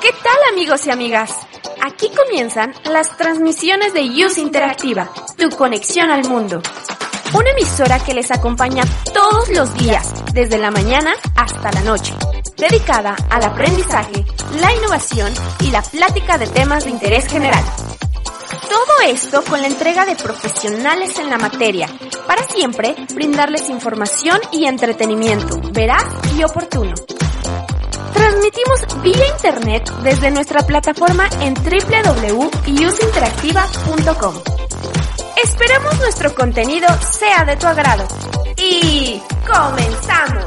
¿Qué tal amigos y amigas? Aquí comienzan las transmisiones de Use Interactiva, tu conexión al mundo. Una emisora que les acompaña todos los días, desde la mañana hasta la noche, dedicada al aprendizaje, la innovación y la plática de temas de interés general. Todo esto con la entrega de profesionales en la materia, para siempre brindarles información y entretenimiento veraz y oportuno. Transmitimos vía internet desde nuestra plataforma en www.useinteractiva.com. Esperamos nuestro contenido sea de tu agrado. Y comenzamos.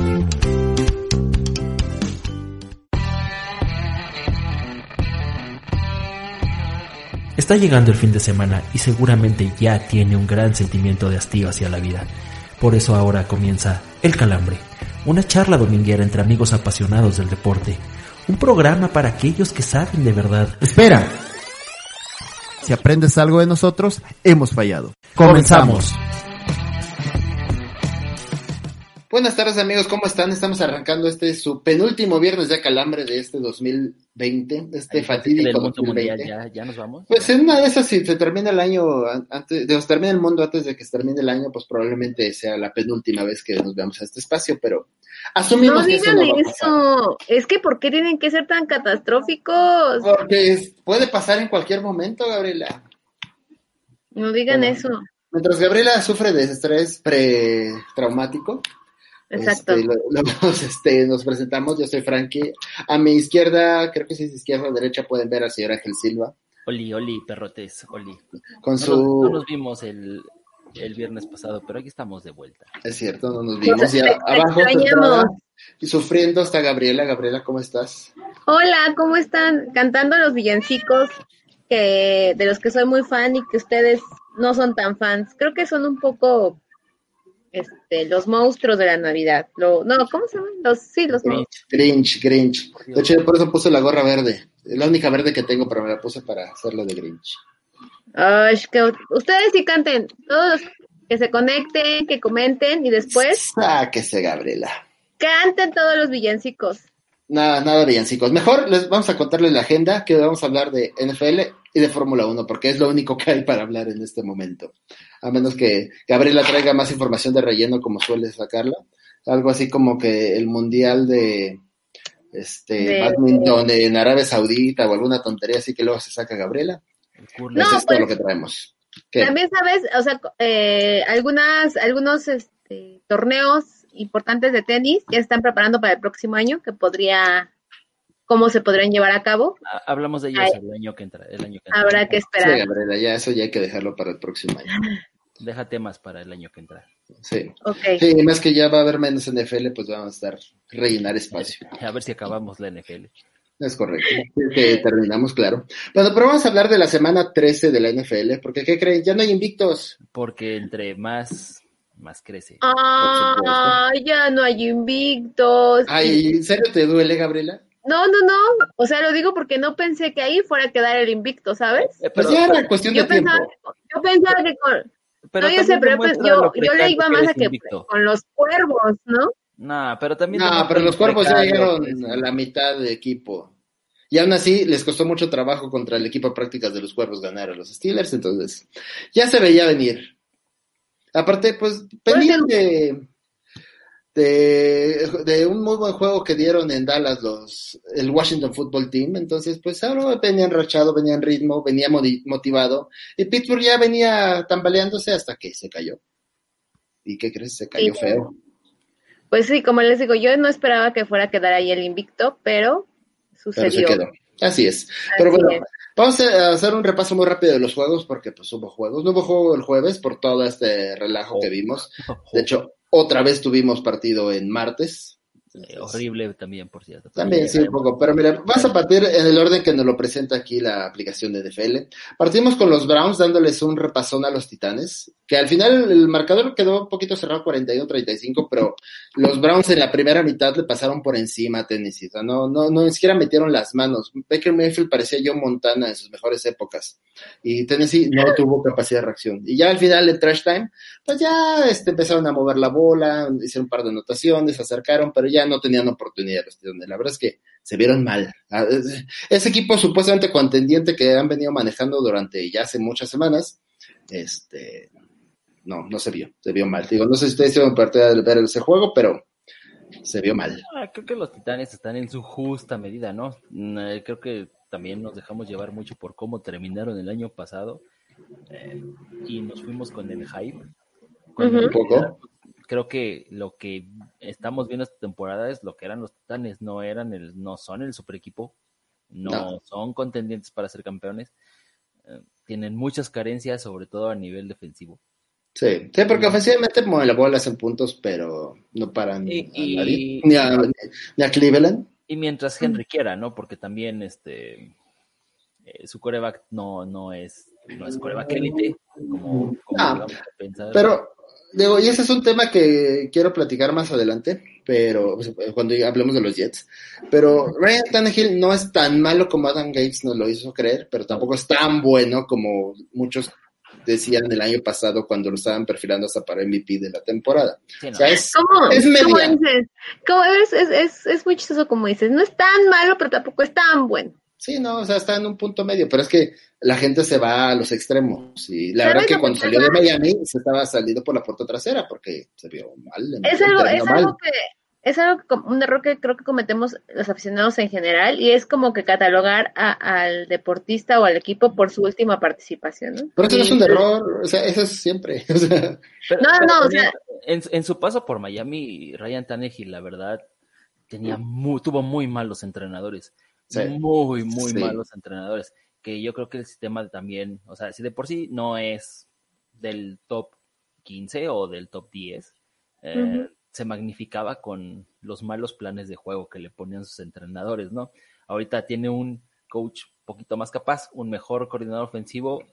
Está llegando el fin de semana y seguramente ya tiene un gran sentimiento de hastío hacia la vida. Por eso ahora comienza El Calambre, una charla dominguera entre amigos apasionados del deporte. Un programa para aquellos que saben de verdad. Espera. Si aprendes algo de nosotros, hemos fallado. Comenzamos. Buenas tardes amigos, ¿cómo están? Estamos arrancando este su penúltimo viernes de calambre de este 2020, este Ahí fatídico del mundo 2020. mundial, ya, ya nos vamos. Pues en una de esas, si se termina el año, an- antes, se termina el mundo antes de que se termine el año, pues probablemente sea la penúltima vez que nos veamos a este espacio, pero asumimos No que eso digan no va a pasar. eso. Es que ¿por qué tienen que ser tan catastróficos? Porque es- puede pasar en cualquier momento, Gabriela. No digan Bueno. eso. Mientras Gabriela sufre de estrés pretraumático, Exacto. Este, lo- lo- este, nos presentamos, yo soy Frankie. A mi izquierda, creo que si es izquierda o derecha, pueden ver al señor Ángel Silva. Oli, Oli, perrotes, Oli. Con No, su. nos vimos el, el viernes pasado, pero aquí estamos de vuelta. Es cierto, no nos vimos. Y a- abajo, y sufriendo está Gabriela. Gabriela, ¿cómo estás? Hola, ¿cómo están? Cantando los villancicos que de los que soy muy fan y que ustedes no son tan fans. Creo que son un poco este los monstruos de la Navidad. Lo, no, ¿cómo se llaman? Los sí, los monstruos. Grinch, Grinch. De hecho, por eso puse la gorra verde. Es la única verde que tengo, pero me la puse para hacerlo de Grinch. Ay, que ustedes sí canten, todos los que se conecten, que comenten y después Sáquese, Gabriela. canten todos los villancicos. Nada, nada villancicos. Mejor les vamos a contarles la agenda, que vamos a hablar de NFL y de Fórmula 1, porque es lo único que hay para hablar en este momento. A menos que Gabriela traiga más información de relleno como suele sacarla. Algo así como que el mundial de este De- badminton en Arabia Saudita o alguna tontería así que luego se saca Gabriela. Eso No, es todo pues- lo que traemos. ¿Qué? También sabes, o sea, eh, algunas, algunos este, torneos importantes de tenis ya están preparando para el próximo año, que podría, cómo se podrían llevar a cabo. Ah, Hablamos de ellos Ay. el año que entra. El año que entra. Habrá que Sí, esperar. Gabriela, ya eso ya hay que dejarlo para el próximo año. Deja temas para el año que entra. Sí. Ok. Sí, más que ya va a haber menos NFL, pues vamos a estar rellenar espacio. A ver si acabamos la NFL. Es correcto. Que terminamos, claro. Bueno, pero vamos a hablar de la semana 13 de la NFL, porque ¿qué creen? Ya no hay invictos. Porque entre más, más crece. Ah, ya no hay invictos. Ay, ¿en serio te duele, Gabriela? No, no, no. O sea, lo digo porque no pensé que ahí fuera a quedar el invicto, ¿sabes? Eh, Pues pero- ya era cuestión Yo de tiempo. pensaba, yo pensaba que con, pero no, yo sé, también pero yo, le iba que más a que invicto. con los cuervos, ¿no? No, pero también. No, pero lo los cuervos ya llegaron a la mitad de equipo. Y aún así les costó mucho trabajo contra el equipo de prácticas de los cuervos ganar a los Steelers, entonces ya se veía venir. Aparte, pues, venían de, de, un muy buen juego que dieron en Dallas los, el Washington Football Team, entonces pues ahora venía enrachado, venía en ritmo, venía motivado, y Pittsburgh ya venía tambaleándose hasta que se cayó. ¿Y qué crees? Se cayó Sí. feo. Pues sí, como les digo, yo no esperaba que fuera a quedar ahí el invicto, pero Pero se sucedió. quedó. Así es. Pero bueno, es. vamos a hacer un repaso muy rápido de los juegos, porque pues hubo juegos. No hubo juego el jueves por todo este relajo que vimos. De hecho, otra vez tuvimos partido en martes. Eh, horrible también, por cierto. También, sí, un poco. Pero mira, vas a partir en el orden que nos lo presenta aquí la aplicación de NFL. Partimos con los Browns dándoles un repasón a los Titanes, que al final el marcador quedó un poquito cerrado 41-35, pero los Browns en la primera mitad le pasaron por encima a Tennessee. O sea, no, no, no ni siquiera metieron las manos. Baker Mayfield parecía Joe Montana en sus mejores épocas. Y Tennessee no tuvo capacidad de reacción. Y ya al final, en trash time, pues ya este, empezaron a mover la bola, hicieron un par de anotaciones, se acercaron, pero ya no tenían oportunidad los Titanes. La verdad es que se vieron mal. Ah, es- Ese equipo supuestamente contendiente que han venido manejando durante ya hace muchas semanas, este, no, no se vio, se vio mal. Digo, no sé si ustedes hicieron parte de ver ese juego, pero se vio mal. Ah, creo que los titanes están en su justa medida, ¿no? Mm, eh, Creo que también nos dejamos llevar mucho por cómo terminaron el año pasado eh, y nos fuimos con el hype. Un poco. Creo que lo que estamos viendo esta temporada es lo que eran los titanes, no eran el, no son el super equipo, no, No. son contendientes para ser campeones, eh, tienen muchas carencias, sobre todo a nivel defensivo. Sí, sí, porque ofensivamente mueven la bola, hacen puntos, pero no paran Y- a nadie, ni, a, ni a Cleveland. Y mientras Henry quiera, ¿no? Porque también este eh, su coreback no, no es no es coreback élite, como, como Ah, llegamos a pensar. Pero, digo, y ese es un tema que quiero platicar más adelante, pero pues, cuando hablemos de los Jets. Pero Ryan Tannehill no es tan malo como Adam Gates nos lo hizo creer, pero tampoco es tan bueno como muchos decían el año pasado cuando lo estaban perfilando hasta para MVP de la temporada. Sí, no. O sea, es, ¿Cómo? es ¿Cómo media. dices? ¿Cómo es, es, es, es muy chistoso como dices. No es tan malo, pero tampoco es tan bueno. Sí, no, o sea, está en un punto medio, pero es que la gente se va a los extremos. Y la ¿Sabes verdad que cuando salió de Miami se estaba saliendo por la puerta trasera porque se vio mal. Es algo, es mal. algo que es algo que- un error que creo que cometemos los aficionados en general y es como que catalogar a- al deportista o al equipo por su última participación, ¿no? Pero eso no es un error, o sea, eso es siempre. O sea, Pero- No, pero no, o sea- en, en su paso por Miami, Ryan Tannehill, la verdad, tenía muy, tuvo muy malos entrenadores. Sí. Muy, muy Sí. malos entrenadores. Que yo creo que el sistema también, o sea, si de por sí no es del top 15 o del top 10, eh. Se magnificaba con los malos planes de juego que le ponían sus entrenadores, ¿no? Ahorita tiene un coach un poquito más capaz, un mejor coordinador ofensivo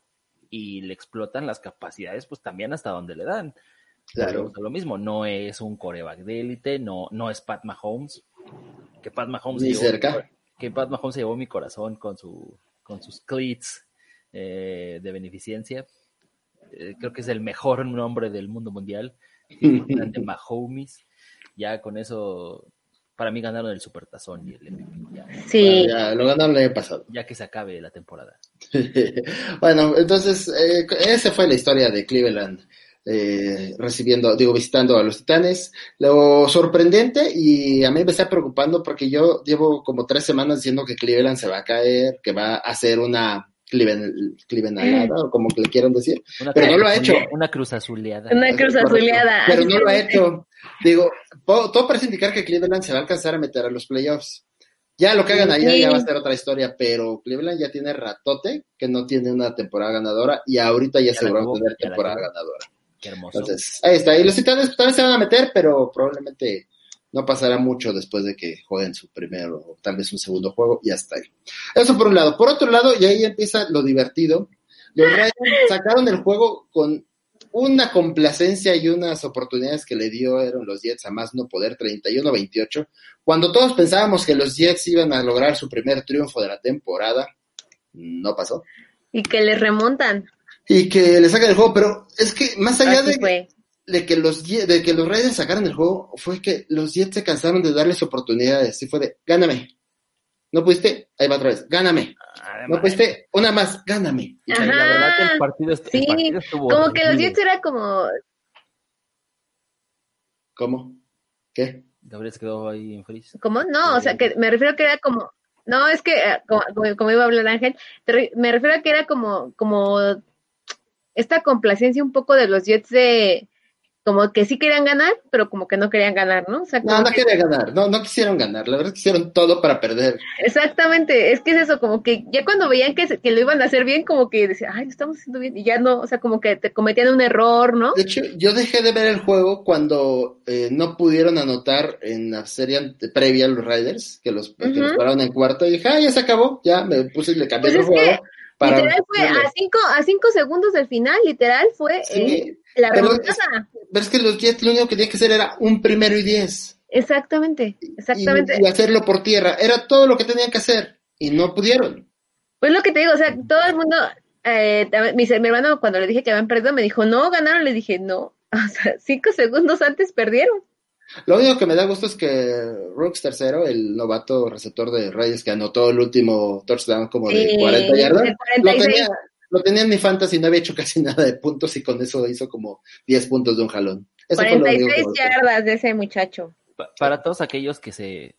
y le explotan las capacidades, pues también hasta donde le dan. Claro. Lo mismo, no es un coreback de élite, no, no es Pat Mahomes, que Pat Mahomes Ni se llevó- cerca. que Pat Mahomes se llevó mi corazón con su con sus cleats eh, de beneficencia. Eh, creo que es el mejor nombre del mundo mundial. de Mahomes. Ya con eso, para mí ganaron el Supertazón y el MVP, ya, Sí, ya lo ganaron el año pasado. ya que se acabe la temporada. bueno, entonces, eh, esa fue la historia de Cleveland. eh, recibiendo, digo, visitando a los Titanes. Lo sorprendente, y a mí me está preocupando porque yo llevo como tres semanas diciendo que Cleveland se va a caer, que va a hacer una Cleveland, Clevelandada, o como que le quieran decir. Una Pero no lo ha hecho. Una cruz azuleada. una cruz azuleada. Pero no lo ha hecho. Digo, todo parece indicar que Cleveland se va a alcanzar a meter a los playoffs. Ya lo que hagan allá Sí. ya va a ser otra historia, pero Cleveland ya tiene ratote que no tiene una temporada ganadora y ahorita ya, Ya acabó, tener temporada ganadora. Qué hermoso. Entonces, ahí está. Y los titanes también se van a meter, pero probablemente no pasará mucho después de que jueguen su primero o tal vez un segundo juego y hasta ahí. Eso por un lado. Por otro lado, y ahí empieza lo divertido. Los Rams sacaron el juego con una complacencia y unas oportunidades que le dieron los Jets a más no poder, 31-28. Cuando todos pensábamos que los Jets iban a lograr su primer triunfo de la temporada, no pasó. Y que les remontan. Y que le sacan el juego, pero es que más allá Así de, fue. De que los de que los Raiders sacaran el juego fue que los Jets se cansaron de darles oportunidades y fue de gáname No pudiste, ahí va otra vez, gáname. No pudiste, una más, gáname. La verdad que el partido, est- el Sí, partido estuvo Como que los. Jets era como, ¿Cómo? ¿Qué? Gabriel se quedó ahí en freeze. ¿cómo? No, o sea, que me refiero que era como, no, es que, eh, como, como- iba a hablar Ángel, re- me refiero a que era como, como esta complacencia un poco de los Jets de, como que sí querían ganar, pero como que no querían ganar, ¿no? O sea, No, no que- quería ganar, no, no quisieron ganar, la verdad quisieron todo para perder. exactamente, es que es eso, como que ya cuando veían que, se- que lo iban a hacer bien, como que decían, ay, lo estamos haciendo bien, y ya no, o sea, como que te cometían un error, ¿no? De hecho, yo dejé de ver el juego cuando eh, no pudieron anotar en la serie previa a los Riders, que los, que los pararon en cuarto, y dije, ah, ya se acabó, ya me puse y le cambié Pues el es que juego. Para literal fue a cinco, a cinco segundos del final, literal fue Sí, eh, la pero remontada. Pero es que los Jets lo único que tenían que hacer era un primero y diez. Exactamente, exactamente. Y, y hacerlo por tierra. Era todo lo que tenían que hacer. Y no pudieron. Pues lo que te digo, o sea, todo el mundo, eh, mi, mi hermano cuando le dije que habían perdido me dijo, no, ganaron, le dije, no, o sea, cinco segundos antes perdieron. Lo único que me da gusto es que Rooks tercero, el novato receptor de Reyes que anotó el último touchdown como de Sí, 40 yardas, de lo 46. tenía, lo tenía en mi fantasy, no había hecho casi nada de puntos y con eso hizo como 10 puntos de un jalón. Eso fue lo único que 46 me gustó. yardas de ese muchacho. Pa- para todos aquellos que se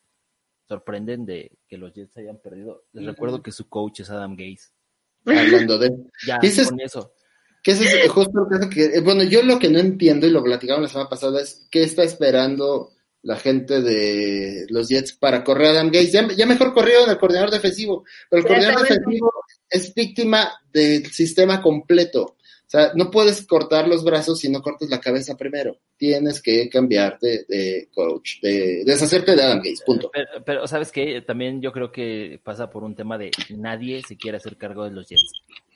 sorprenden de que los Jets hayan perdido, les recuerdo que su coach es Adam Gaze. Hablando de... Ya, Dices- con eso. Que eso es justo el caso que, eh, bueno, yo lo que no entiendo y lo platicamos la semana pasada es qué está esperando la gente de los Jets para correr a Adam Gates. Ya, ya mejor corrieron al coordinador defensivo, pero el coordinador defensivo es víctima del sistema completo. O sea, no puedes cortar los brazos si no cortas la cabeza primero. Tienes que cambiarte de coach, de deshacerte de Adam Gates, punto. Pero, pero, ¿sabes qué? También yo creo que pasa por un tema de nadie se quiere hacer cargo de los Jets.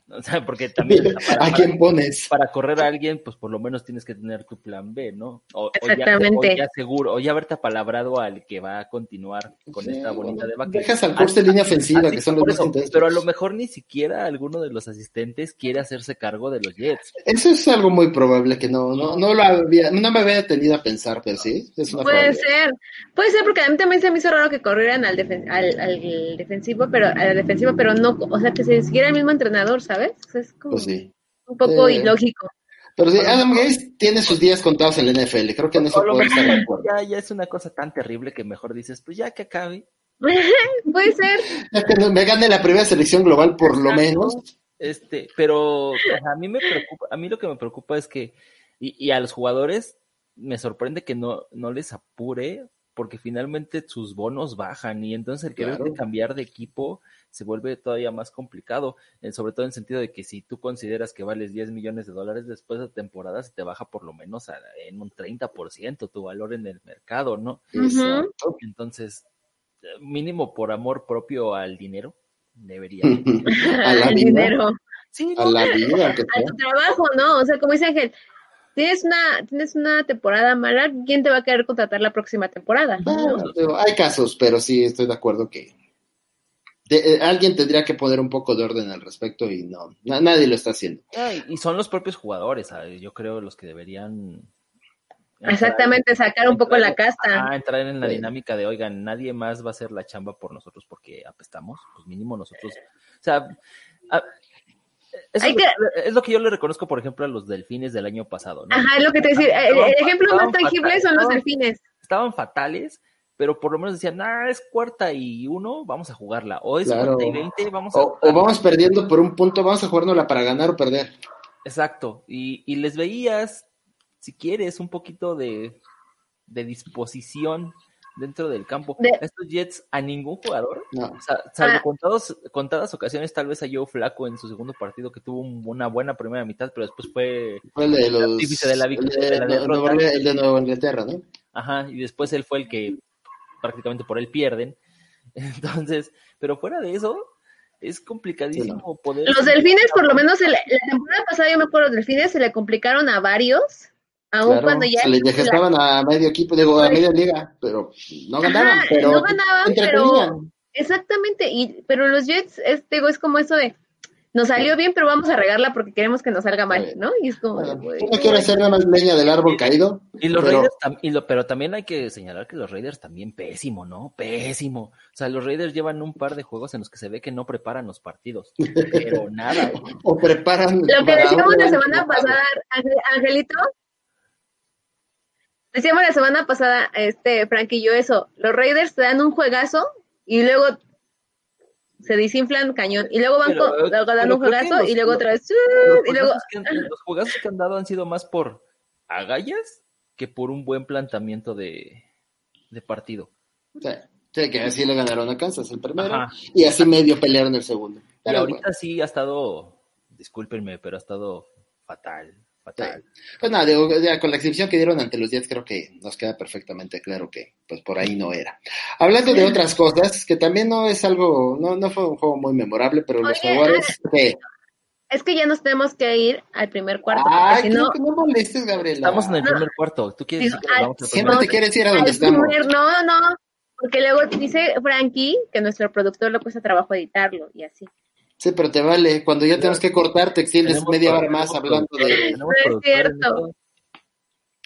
O sea, porque también para, ¿A quién pones? para correr a alguien, pues por lo menos tienes que tener tu plan B, ¿no? O, o ya- Exactamente. O ya, seguro, o ya haberte apalabrado al que va a continuar con esta bolita de vaca. Dejas al de línea ofensiva, Así- que son los más eso, intensos. pero a lo mejor ni siquiera alguno de los asistentes quiere hacerse cargo de los Jets. Eso es algo muy probable que no, no, no lo había, no me había detenido a pensar, pero sí, es una Puede ser, puede ser porque a mí también se me hizo raro que corrieran al, defen- al, al defensivo, pero a la defensiva, pero no, o sea, que se siguiera el mismo entrenador, ¿sabes? O sea, es como Pues sí. un poco Eh, ilógico. Pero sí, Adam Gates tiene sus días contados en la NFL, creo que en eso puedo estar de acuerdo. ya, ya es una cosa tan terrible que mejor dices, pues ya que acabe. puede ser. Ya que me gane la primera selección global por lo menos. Este, pero a mí me preocupa, a mí lo que me preocupa es que, y, y a los jugadores me sorprende que no, no les apure, porque finalmente sus bonos bajan, y entonces el querer Claro. cambiar de equipo se vuelve todavía más complicado, eh, sobre todo en el sentido de que si tú consideras que vales 10 millones de dólares después de temporada, se te baja por lo menos a- en un 30% tu valor en el mercado, ¿no? Entonces, mínimo por amor propio al dinero, debería. A la dinero. Sí, A no, la vida, aunque a sea. tu trabajo, ¿no? O sea, como dice Ángel, tienes una, tienes una temporada mala, ¿quién te va a querer contratar la próxima temporada? Bueno, digo, hay casos, pero sí estoy de acuerdo que de- eh, alguien tendría que poner un poco de orden al respecto y no, na- nadie lo está haciendo. Ay, y son los propios jugadores, ¿sabes? yo creo, los que deberían. Exactamente, sacar un poco la casta. Ah, entrar en la Sí. dinámica de, oigan, nadie más va a hacer la chamba por nosotros porque apestamos, pues mínimo nosotros. O sea, a- eso Hay es, lo, es lo que yo le reconozco, por ejemplo, a los delfines del año pasado, ¿no? Ajá, es lo que te decir. El, el ejemplo más tangible son los delfines. Estaban fatales, pero por lo menos decían, ah, es cuarta y uno, vamos a jugarla. O es Claro. cuarta y veinte, vamos a O, o vamos perdiendo por un punto, vamos a jugárnosla para ganar o perder. Exacto, y, y les veías, si quieres, un poquito de, de disposición dentro del campo. De- A Estos Jets, a ningún jugador, No. o sea, salvo Ah. contados, contadas ocasiones, tal vez a Joe Flaco en su segundo partido, que tuvo un- una buena primera mitad, pero después fue, Fue el de los. de la vic- el de, de la Nueva derrota. Orleans- el de Nueva Inglaterra, ¿no? ajá, y después él fue el que prácticamente por él pierden. Entonces, pero fuera de eso, es complicadísimo poder. Los delfines, por lo menos, se le- la temporada pasada, yo me acuerdo, los delfines se le complicaron a varios, aún Claro, cuando ya. se les dejestaban a medio equipo, digo, a media liga, pero no ganaban, Ajá, pero no ganaban, entretenían. Exactamente, y, pero los Jets, es, digo, es como eso de, nos salió bien, pero vamos a regarla porque queremos que nos salga mal. ¿no? Y es como, Bueno, yo no quiero hacer nada más leña del árbol caído. Y los pero- Raiders, tam- y lo- pero también hay que señalar que los Raiders también pésimo, ¿no? Pésimo. O sea, los Raiders llevan un par de juegos en los que se ve que no preparan los partidos. Pero nada. O preparan. Lo que decíamos la semana pasada, Angelito. Decíamos la semana pasada, este, Frank y yo, eso. Los Raiders te dan un juegazo y luego se desinflan cañón. Y luego van Pero, con, luego dan un juegazo los- y luego otra vez. Los Y luego. que han, los juegazos que han dado han sido más por agallas que por un buen planteamiento de, de partido. Sí, sí, que así le ganaron a Kansas el primero. Ajá. Y así medio pelearon el segundo. Y ahorita bueno. sí ha estado, discúlpenme, pero ha estado fatal, fatal. Pues nada, digo, ya con la exhibición que dieron ante los Jets, creo que nos queda perfectamente claro que pues por ahí no era. Hablando de otras cosas, que también no es algo, no, no fue un juego muy memorable, pero los Oye, jugadores que. Es que ya nos tenemos que ir al primer cuarto. Ay, no. que no molestes, Gabriela. Estamos en el No. primer cuarto. ¿Tú quieres nos al- vamos a Siempre te quieres ir a donde estamos. primer- no, no. Porque luego dice Frankie que nuestro productor le cuesta trabajo editarlo y así. Sí, pero te vale. Cuando ya tenemos que cortar, te extiendes media hora más hablando de No es cierto.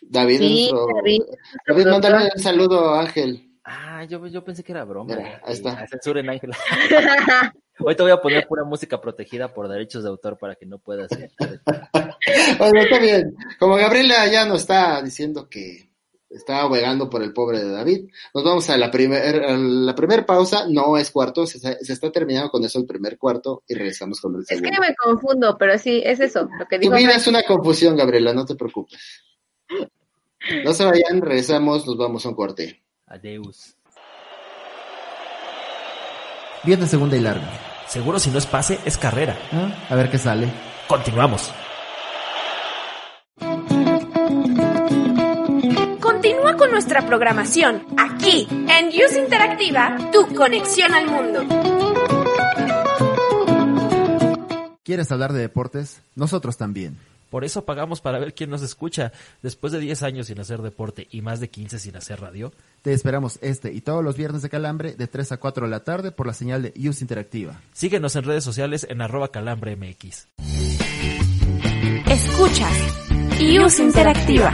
David. Sí, nuestro- David, David, mándale un saludo a Ángel. Ah, yo, yo pensé que era broma. Mira, ahí está. Censuren, Ángela. Hoy te voy a poner pura música protegida por derechos de autor para que no puedas. Bueno, está bien. Como Gabriela ya nos está diciendo que está abogando por el pobre de David, nos vamos a la primer, a la primer pausa. No es cuarto, se, se está terminando con eso el primer cuarto y regresamos con el Es que segundo. me confundo, pero sí, es eso, lo que Tu dijo vida Frank. es una confusión, Gabriela, no te preocupes. No se vayan, regresamos, nos vamos a un corte. Adeus. Viene segunda y larga. Seguro si no es pase, es carrera. ¿Ah? A ver qué sale. Continuamos. Continúa con nuestra programación aquí en Use Interactiva, tu conexión al mundo. ¿Quieres hablar de deportes? Nosotros también. Por eso pagamos para ver quién nos escucha. Después de 10 años sin hacer deporte y más de 15 sin hacer radio, Te esperamos este y todos los viernes de Calambre de 3 a 4 de la tarde por la señal de Use Interactiva. síguenos en redes sociales en arroba calambremx. Escuchas Use Interactiva.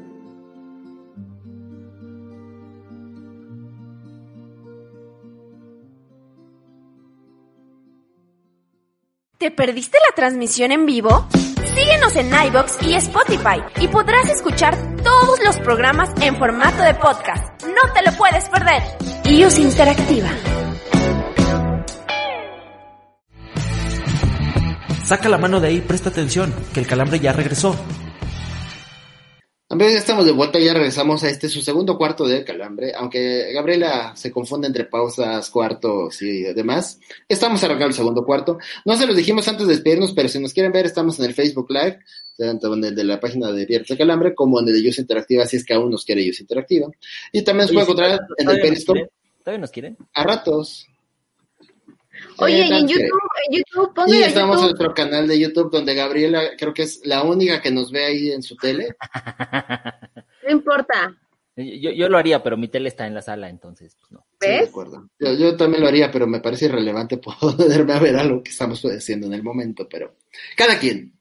¿Te perdiste la transmisión en vivo? Síguenos en iBox y Spotify y podrás escuchar todos los programas en formato de podcast. No te lo puedes perder. IUS Interactiva. Saca la mano de ahí, presta atención, que el calambre ya regresó. Amigos, ya estamos de vuelta, ya regresamos a este su segundo cuarto de Calambre, aunque Gabriela se confunde entre pausas, cuartos y demás. Estamos arrancando el segundo cuarto. No se los dijimos antes de despedirnos, pero si nos quieren ver, estamos en el Facebook Live, tanto en el de la página de Viernes de Calambre como en el de Use Interactiva, si es que aún nos quiere Use Interactiva. Y también nos puede encontrar en el ¿Todavía nos Periscope? ¿Todavía nos quieren? a ratos. Oye, y en YouTube, en YouTube, Y póngale en estamos en nuestro canal de YouTube, donde Gabriela creo que es la única que nos ve ahí en su tele. No importa. Yo, yo lo haría, pero mi tele está en la sala, entonces, pues no. Sí, de ¿Ves? acuerdo. Yo, yo también lo haría, pero me parece irrelevante poderme a ver algo que estamos haciendo en el momento, pero cada quien.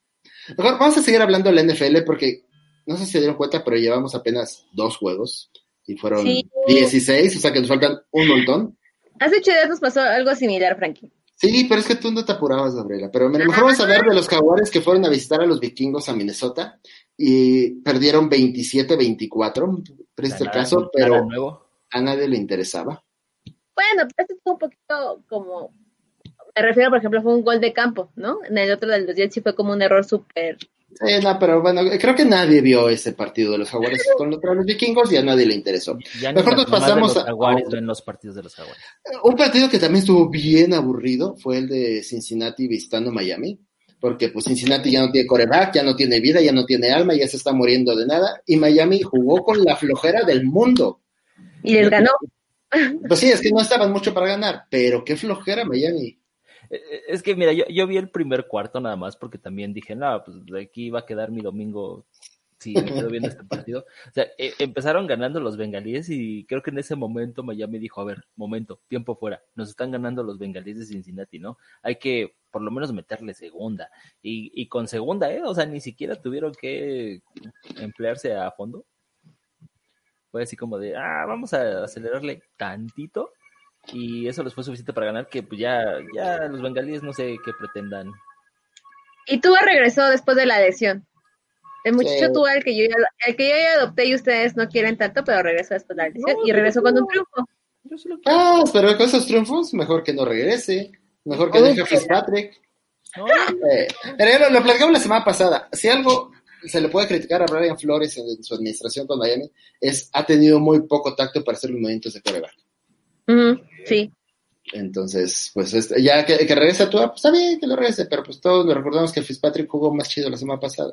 Mejor vamos a seguir hablando de la NFL porque no sé si se dieron cuenta, pero llevamos apenas dos juegos y fueron Sí. 16, o sea que nos faltan un montón. Hace ocho días nos pasó algo similar, Frankie. Sí, pero es que tú no te apurabas, Gabriela. Pero mira, mejor vamos a hablar de los jaguares que fueron a visitar a los vikingos a Minnesota y perdieron 27-24, triste el Nada- caso, nada pero nuevo. a nadie le interesaba. Bueno, pero este fue un poquito como, me refiero, por ejemplo, fue un gol de campo, ¿no? En el otro de los Jets sí fue como un error súper Sí, no, pero bueno, creo que nadie vio ese partido de los Jaguares contra los vikingos y a nadie le interesó. Ya Mejor nos pasamos los a- jaguares a- ven los partidos de los jaguares. Un partido que también estuvo bien aburrido fue el de Cincinnati visitando Miami, porque pues Cincinnati ya no tiene coreback, ya no tiene vida, ya no tiene alma, ya se está muriendo de nada, y Miami jugó con la flojera del mundo. Y les ganó. Pues sí, es que no estaban mucho para ganar, pero qué flojera Miami. Eh, Es que mira, yo, yo vi el primer cuarto nada más porque también dije, no, pues de aquí va a quedar mi domingo si me quedo viendo este partido. O sea, eh, empezaron ganando los bengalíes y creo que en ese momento Miami dijo, a ver, momento, tiempo fuera, nos están ganando los bengalíes de Cincinnati, ¿no? Hay que por lo menos meterle segunda. Y, y con segunda, ¿eh? O sea, ni siquiera tuvieron que emplearse a fondo. Fue así como de, ah, vamos a acelerarle tantito. Y eso les fue suficiente para ganar, que pues ya, ya los bengalíes no sé qué pretendan. Y Tua regresó después de la lesión. El muchacho Sí. Tua, el que yo ya, el que yo ya adopté y ustedes no quieren tanto, pero regresó después de la lesión No, y regresó con un triunfo. Yo. Ah, pero con esos triunfos, mejor que no regrese, mejor que deje a Fitzpatrick. No, Eh, pero lo, lo platicamos la semana pasada. Si algo se le puede criticar a Brian Flores en, en su administración con Miami, es ha tenido muy poco tacto para hacer los movimientos de coreback. Sí. Entonces, pues este, ya que, que regrese a tu, pues está bien que lo regrese, pero pues todos nos recordamos que Fitzpatrick jugó más chido la semana pasada.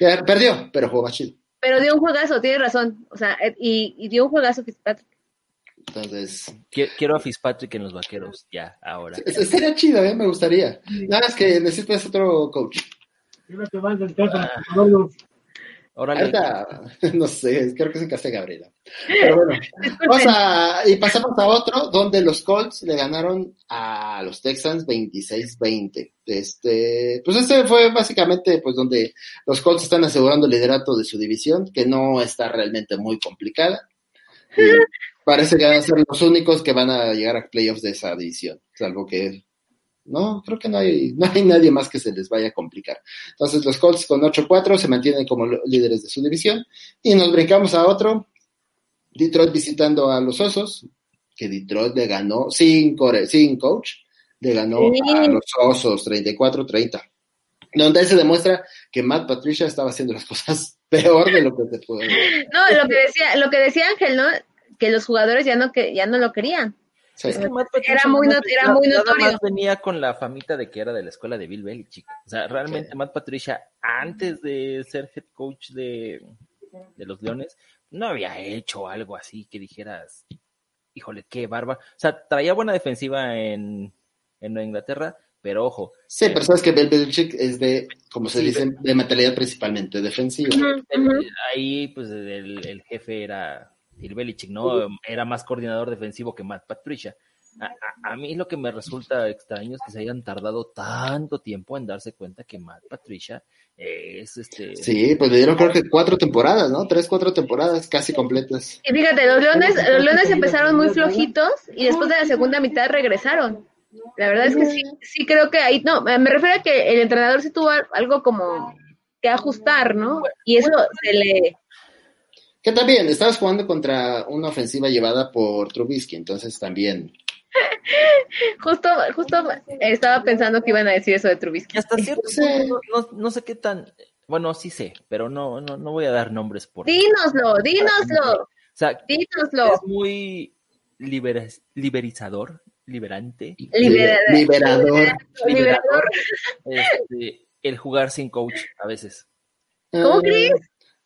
Ya, perdió, pero jugó más chido. Pero dio un juegazo, tienes razón. O sea, eh, y, y dio un juegazo Fitzpatrick. Entonces, qui- quiero a Fitzpatrick en los vaqueros, ya, ahora. sería chido, ¿eh? me gustaría. Nada más que necesitas otro coach. Ahorita, no sé, creo que es casa de Gabriela. Pero bueno, vamos a, y pasamos a otro, donde los Colts le ganaron a los Texans 26-20. Este, pues este fue básicamente pues donde los Colts están asegurando el liderato de su división, que no está realmente muy complicada. Parece que van a ser los únicos que van a llegar a playoffs de esa división, salvo que no, creo que no hay, no hay nadie más que se les vaya a complicar. Entonces los Colts con 8-4 se mantienen como líderes de su división. Y nos brincamos a otro, Detroit visitando a los Osos, que Detroit le ganó sin, core, sin coach, le ganó Sí. a los Osos 34-30. Donde se demuestra que Matt Patricia estaba haciendo las cosas peor de lo que se puede. No, lo que decía, lo que decía Ángel, ¿no? Que los jugadores ya no que ya no lo querían. Sí. Es que Matt Patricia Era muy nada era muy nada notorio. más venía con la famita de que era de la escuela de Bill Belichick. O sea, realmente Sí. Matt Patricia, antes de ser head coach de, de los Leones, no había hecho algo así que dijeras, híjole, qué bárbaro. O sea, traía buena defensiva en, en Nueva Inglaterra, pero ojo, Sí, pero sabes que Bill Belichick es de, como se Sí, dice, de mentalidad principalmente defensiva. Ahí pues el, el jefe era Bill Belichick, ¿no? Era más coordinador defensivo que Matt Patricia. A, a- a mí lo que me resulta extraño es que se hayan tardado tanto tiempo en darse cuenta que Matt Patricia es este... Sí, pues le dieron creo que cuatro temporadas, ¿no? Tres, cuatro temporadas casi completas. Y fíjate, los leones, los leones empezaron muy flojitos y después de la segunda mitad regresaron. La verdad es que sí, sí creo que ahí, no, me refiero a que el entrenador sí tuvo algo como que ajustar, ¿no? Y eso se le, Que también, estabas jugando contra una ofensiva llevada por Trubisky, entonces también. justo, justo estaba pensando que iban a decir eso de Trubisky. Hasta cierto Sí. punto no, no- no sé qué tan... Bueno, sí sé, pero no, no, no voy a dar nombres por... Dínoslo, dínoslo, O sea, dínoslo. es muy libera- liberizador, liberante, Libera- Liberador. Liberador. este, el jugar sin coach a veces. ¿Cómo crees?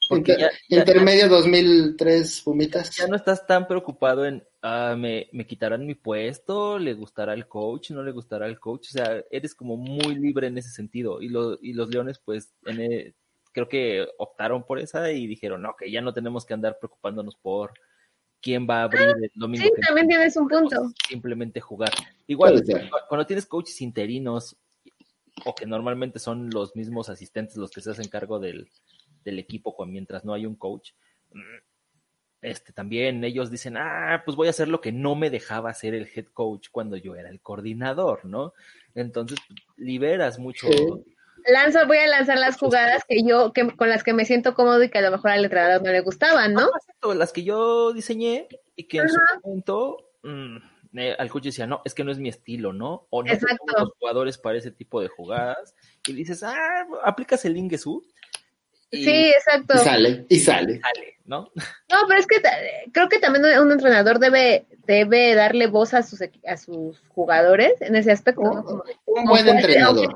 Porque inter- ya- ya- intermedio 2003, Pumitas. Ya no estás tan preocupado en, ah, me, me quitarán mi puesto, le gustará el coach, no le gustará el coach, o sea, eres como muy libre en ese sentido. Y, lo- y los Leones, pues, en creo que optaron por esa y dijeron, no, que ya no tenemos que andar preocupándonos por quién va a abrir el domingo. Sí, que también tienes un punto. Simplemente jugar. Igual, cuando tienes coaches interinos, o que normalmente son los mismos asistentes los que se hacen cargo del, del equipo cuando, mientras no hay un coach, mm, este también ellos dicen, ah, pues voy a hacer lo que no me dejaba hacer el head coach cuando yo era el coordinador, ¿no? Entonces liberas mucho. Sí. Lanzo, voy a lanzar las jugadas que yo, que, con las que me siento cómodo y que a lo mejor al entrenador no le gustaban, ¿no? Ah, exacto, las que yo diseñé y que en su momento mm, eh, al coach decía, no, es que no es mi estilo, ¿no? O no tenemos los jugadores para ese tipo de jugadas. Y dices, ah, aplicas el Ingesu. Sí, exacto. Y sale, y sale. sale, ¿no? No, pero es que creo que también un entrenador debe debe darle voz a sus equi- a sus jugadores en ese aspecto, ¿no? Como- Un buen entrenador.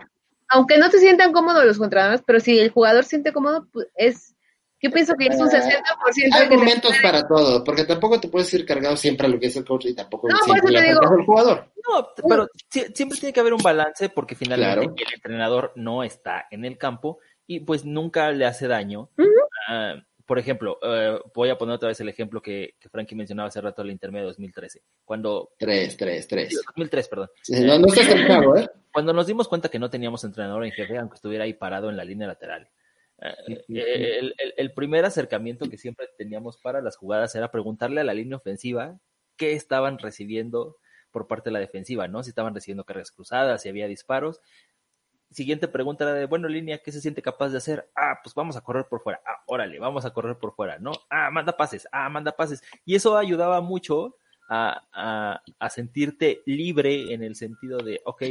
aunque no se sientan cómodos los entrenadores, pero si el jugador siente cómodo, pues es yo pienso que es un 60% Hay te- momentos para todo, porque tampoco te puedes ir cargado siempre a lo que es el coach y tampoco No, siempre le digo. al jugador. No, pero si- siempre tiene que haber un balance porque finalmente Claro. el entrenador no está en el campo y pues nunca le hace daño. Ah, por ejemplo, eh, voy a poner otra vez el ejemplo que, que Frankie mencionaba hace rato del intermedio de 2013. Cuando... Tres, tres, tres. 2003, perdón. Sí, no, no estás ¿eh? Cuando nos dimos cuenta que no teníamos entrenador en jefe, aunque estuviera ahí parado en la línea lateral. eh, el, el- el primer acercamiento que siempre teníamos para las jugadas era preguntarle a la línea ofensiva qué estaban recibiendo por parte de la defensiva, ¿no? Si estaban recibiendo cargas cruzadas, si había disparos. Siguiente pregunta era de, bueno, línea, ¿qué se siente capaz de hacer? Ah, pues vamos a correr por fuera. Ah, órale, vamos a correr por fuera, ¿no? Ah, manda pases, ah, manda pases. Y eso ayudaba mucho a, a, a sentirte libre en el sentido de, ok,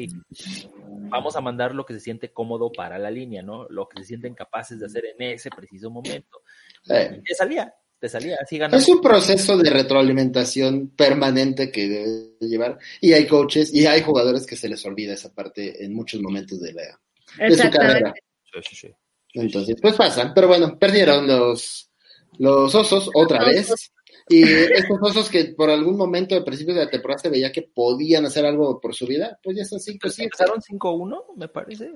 vamos a mandar lo que se siente cómodo para la línea, ¿no? Lo que se sienten capaces de hacer en ese preciso momento. Eh, Te salía, te salía, así ganamos. Es un proceso de retroalimentación permanente que debe de llevar y hay coaches y hay jugadores que se les olvida esa parte en muchos momentos de, la, de su carrera. Sí, sí, sí. Entonces, pues pasa. Pero bueno, perdieron los, los osos otra Los vez. osos. Y estos osos que por algún momento de principio de la temporada se veía que podían hacer algo por su vida, pues ya están 5 Pues 7 empezaron 5-1, me parece.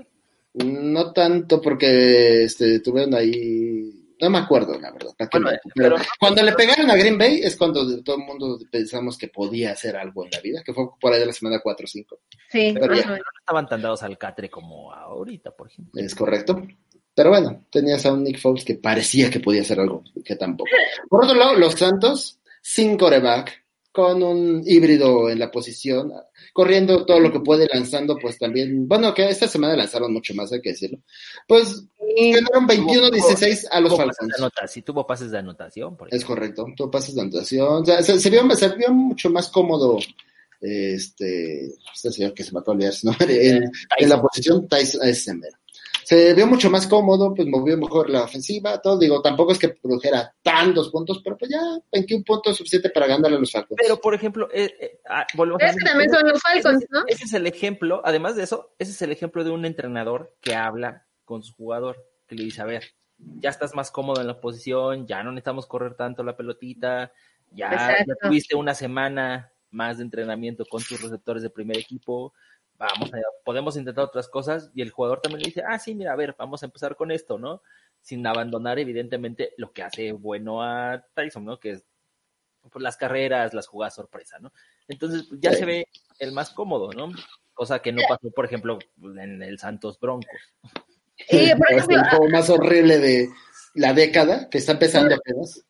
No tanto porque este, tuvieron ahí. No me acuerdo, la verdad. ¿para qué Bueno, miento? pero pero- cuando le pegaron a Green Bay es cuando todo el mundo pensamos que podía hacer algo en la vida, que fue por ahí de la semana 4 o 5. Sí, Pero. No estaban tan dados al catre como ahorita, por ejemplo. Es correcto. Pero bueno, tenías a un Nick Foles que parecía que podía hacer algo, que tampoco. Por otro lado, los Santos, sin coreback, con un híbrido en la posición, corriendo todo lo que puede, lanzando, pues también, bueno, que esta semana lanzaron mucho más, hay que decirlo. Pues ganaron 21-16 a los Tuvo pases Falcons. anotación, tuvo pases de anotación, por Es correcto, tú pasas de anotación. O sea, se, se vio, se vio mucho más cómodo este, este señor que se me acaba de olvidar su nombre, en, en la posición Tyson Eisenberg. Se vio mucho más cómodo, pues movió mejor la ofensiva, todo. Digo, tampoco es que produjera tantos puntos, pero pues ya 21 puntos suficiente para ganarle a los Falcons. Pero, por ejemplo, eh, eh, ah, volvemos Pero a que también son los Falcons, ¿no? Ese es el ejemplo, además de eso, ese es el ejemplo de un entrenador que habla con su jugador, que le dice, a ver, ya estás más cómodo en la posición, ya no necesitamos correr tanto la pelotita, ya, ya tuviste una semana más de entrenamiento con tus receptores de primer equipo, vamos a, podemos intentar otras cosas, y el jugador también le dice, ah, sí, mira, a ver, vamos a empezar con esto, ¿no? Sin abandonar, evidentemente, lo que hace bueno a Tyson, ¿no? Que es pues, las carreras, las jugadas sorpresa, ¿no? Entonces, pues, ya Sí. se ve el más cómodo, ¿no? Cosa que no pasó, por ejemplo, en el Santos Broncos. Y, por Es ejemplo, el juego más horrible de la década, que está empezando apenas.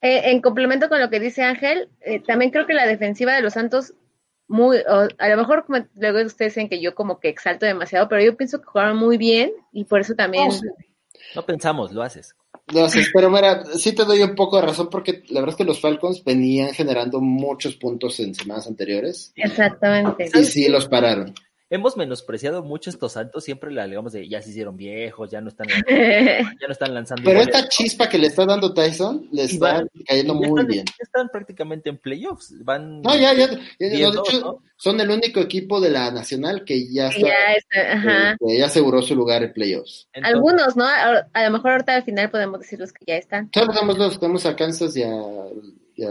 Eh, en complemento con lo que dice Ángel, eh, también creo que la defensiva de los Santos, muy, o a lo mejor como luego ustedes dicen que yo como que exalto demasiado, pero yo pienso que jugaron muy bien y por eso también. Sí. No pensamos, lo haces. No sé, pero mira, sí te doy un poco de razón porque la verdad es que los Falcons venían generando muchos puntos en semanas anteriores Exactamente. y sí los pararon. Hemos menospreciado mucho estos Santos, siempre le alegamos de ya se hicieron viejos, ya no están, ya no están lanzando. Pero goles, esta ¿no? chispa que le está dando Tyson le está van- cayendo muy están, bien. están prácticamente en playoffs. Van No, ya, ya, ya, no, de hecho, ¿no? son el único equipo de la nacional que ya está, ya está, ajá. eh, que ya aseguró su lugar en playoffs. entonces, Algunos, ¿no? A, a lo mejor ahorita al final podemos decir los que ya están. Solo tenemos dos, tenemos a Kansas y a, y a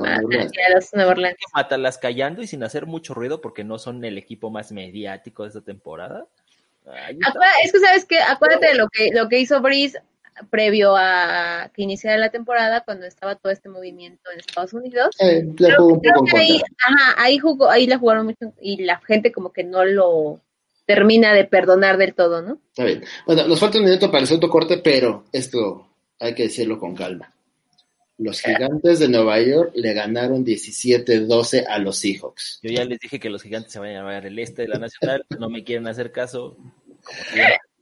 Nueva Orleans. mátalas callando y sin hacer mucho ruido porque no son el equipo más mediático de esta temporada. Es que sabes que acuérdate de lo que lo que hizo Brice previo a que iniciara la temporada cuando estaba todo este movimiento en Estados Unidos. Eh, Creo, jugó que ahí, ajá, ahí jugó, ahí la jugaron mucho y la gente como que no lo termina de perdonar del todo, ¿no? Está bien. Bueno, nos falta un minuto para el segundo corte, pero esto hay que decirlo con calma. Los gigantes de Nueva York le ganaron 17-12 a los Seahawks. Yo ya les dije que los gigantes se van a llamar el este de la nacional, no me quieren hacer caso.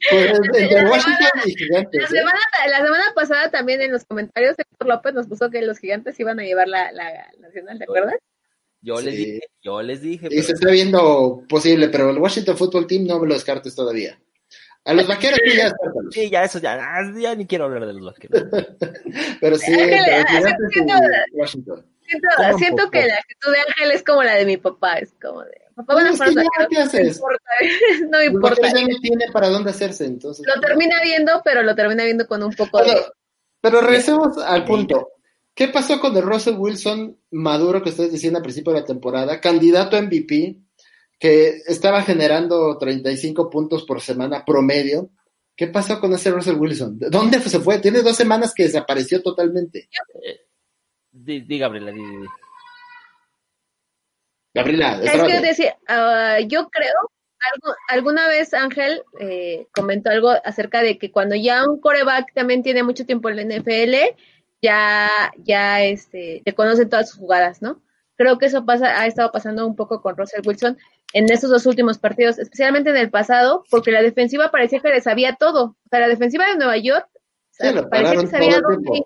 Pues, entre Washington y gigantes. La ¿eh? semana, la semana pasada también en los comentarios Héctor López nos puso que los gigantes iban a llevar la, la nacional, ¿te acuerdas? Yo les Sí. dije, yo les dije. Y pero- se está viendo posible, pero el Washington Football Team no me lo descartes todavía. A los vaqueros sí ya descártalos. Sí, ya eso, ya, ah, ya ni quiero hablar de los vaqueros. Pero sí, Ángel, pero ah, siento- Washington. Siento, siento que la actitud de Ángel es como la de mi papá, es como de, papá, van a No, los vaqueros, ¿qué no haces? importa, no me importa. ya no tiene para dónde hacerse, entonces. Lo termina viendo, pero lo termina viendo con un poco Bueno, de... pero regresemos al punto. ¿Qué pasó con el Russell Wilson maduro que ustedes decían al principio de la temporada? Candidato a MVP, que estaba generando 35 puntos por semana promedio. ¿Qué pasó con ese Russell Wilson? ¿De ¿Dónde se fue? Tiene dos semanas que desapareció totalmente. Di, di, Gabriela, di, di, di. Gabriela, Es que decir, ah, yo creo, algo- alguna vez Ángel eh, comentó algo acerca de que cuando ya un coreback también tiene mucho tiempo en la NFL, ya, ya este, le conocen todas sus jugadas, ¿no? Creo que eso pasa, ha estado pasando un poco con Russell Wilson en estos dos últimos partidos, especialmente en el pasado, porque la defensiva parecía que le sabía todo. O sea, la defensiva de Nueva York Sí, parecía que sabía dónde.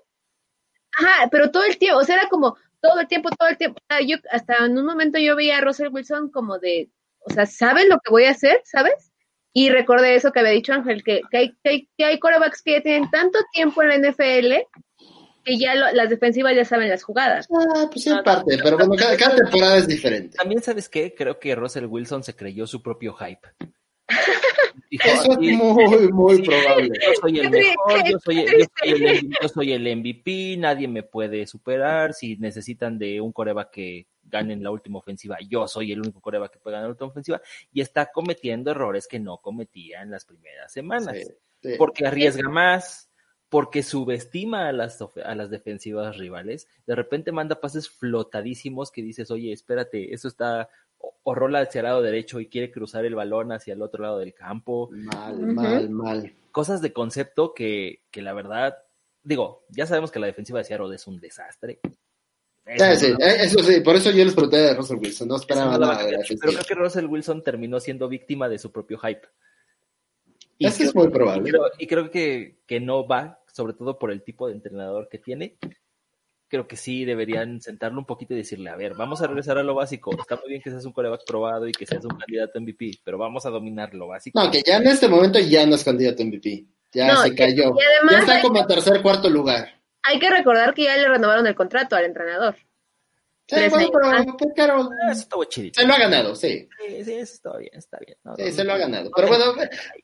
Ajá, pero todo el tiempo, o sea, era como todo el tiempo, todo el tiempo. Sea, yo hasta en un momento yo veía a Russell Wilson como de, o sea, ¿saben lo que voy a hacer? ¿Sabes? Y recordé eso que había dicho Ángel, que, que, hay, que, hay, que hay corebacks que ya tienen tanto tiempo en la NFL que ya lo- las defensivas ya saben las jugadas. Ah, pues sí, en parte, pero bueno, cada, cada temporada es diferente. También, ¿sabes qué? Creo que Russell Wilson se creyó su propio hype. Dijo, Eso es "Sí, muy, muy probable. yo soy el mejor, yo soy, triste. yo soy el, MVP, yo soy el MVP, nadie me puede superar. Si necesitan de un coreback que gane en la última ofensiva, yo soy el único coreback que puede ganar la última ofensiva. Y está cometiendo errores que no cometía en las primeras semanas. Sí, sí. Porque arriesga más, porque subestima a las, a las defensivas rivales. De repente manda pases flotadísimos que dices, oye, espérate, eso está o, o rola hacia el lado derecho y quiere cruzar el balón hacia el otro lado del campo Mal, mal, mal. cosas de concepto que, que la verdad, digo, ya sabemos que la defensiva de Seattle es un desastre. Eso sí, eh, eso sí, por eso yo les pregunté de Russell Wilson, no esperaba no nada de la cambiar. Pero defensiva. creo que Russell Wilson terminó siendo víctima de su propio hype. Y Eso es muy probable. Y creo, y creo que, que no va, sobre todo por el tipo de entrenador que tiene. Creo que sí deberían sentarlo un poquito y decirle, a ver, vamos a regresar a lo básico. Está muy bien que seas un coreback probado y que seas un candidato MVP, pero vamos a dominar lo básico. No, que ya en este momento ya no es candidato MVP. Ya No, se cayó. y además ya está como en tercer, cuarto lugar. Hay que recordar que ya le renovaron el contrato al entrenador. Sí, Tres bueno, años pero pues, claro, Ah, Eso estuvo chidito. se lo ha ganado, sí. Sí, sí, eso está bien, está bien. No, Sí, no, se lo ha no. ganado. Pero bueno,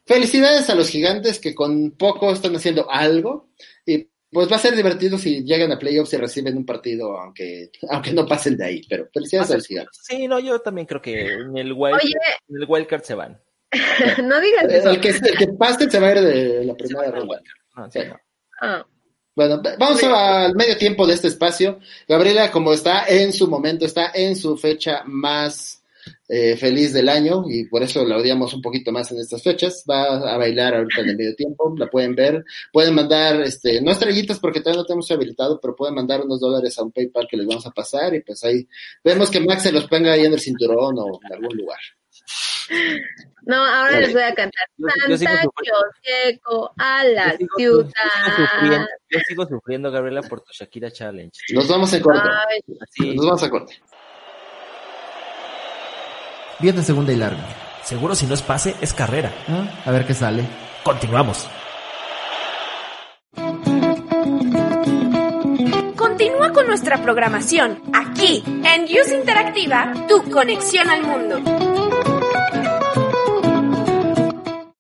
felicidades a los gigantes que con poco están haciendo algo. Y pues va a ser divertido si llegan a playoffs y reciben un partido, aunque, aunque no pasen de ahí. Pero felicidades a los gigantes. Sí, no, yo también creo que en el wild, Oye, en el wildcard se van. no digas eso. El que, el que pase se va a ir de la primera ronda. wildcard. No, sí, no. Ah. Bueno, vamos al medio tiempo de este espacio. Gabriela, como está en su momento, está en su fecha más eh, feliz del año y por eso la odiamos un poquito más en estas fechas. Va a bailar ahorita en el medio tiempo, la pueden ver. Pueden mandar, este, no estrellitas porque todavía no tenemos habilitado, pero pueden mandar unos dólares a un PayPal que les vamos a pasar y pues ahí vemos que Max se los ponga ahí en el cinturón o en algún lugar. No, ahora Dale. les voy a cantar. Yo- yo sigo Santa a la Yo sigo- ciudad. Yo sigo sufriendo, Gabriela, por tu Shakira Challenge. Nos vamos. Ay, Así, Nos vamos a corte. Viene segunda y larga. Seguro si no es pase, es carrera. ¿Ah? A ver qué sale. Continuamos. Continúa con nuestra programación aquí en Use Interactiva, tu conexión al mundo.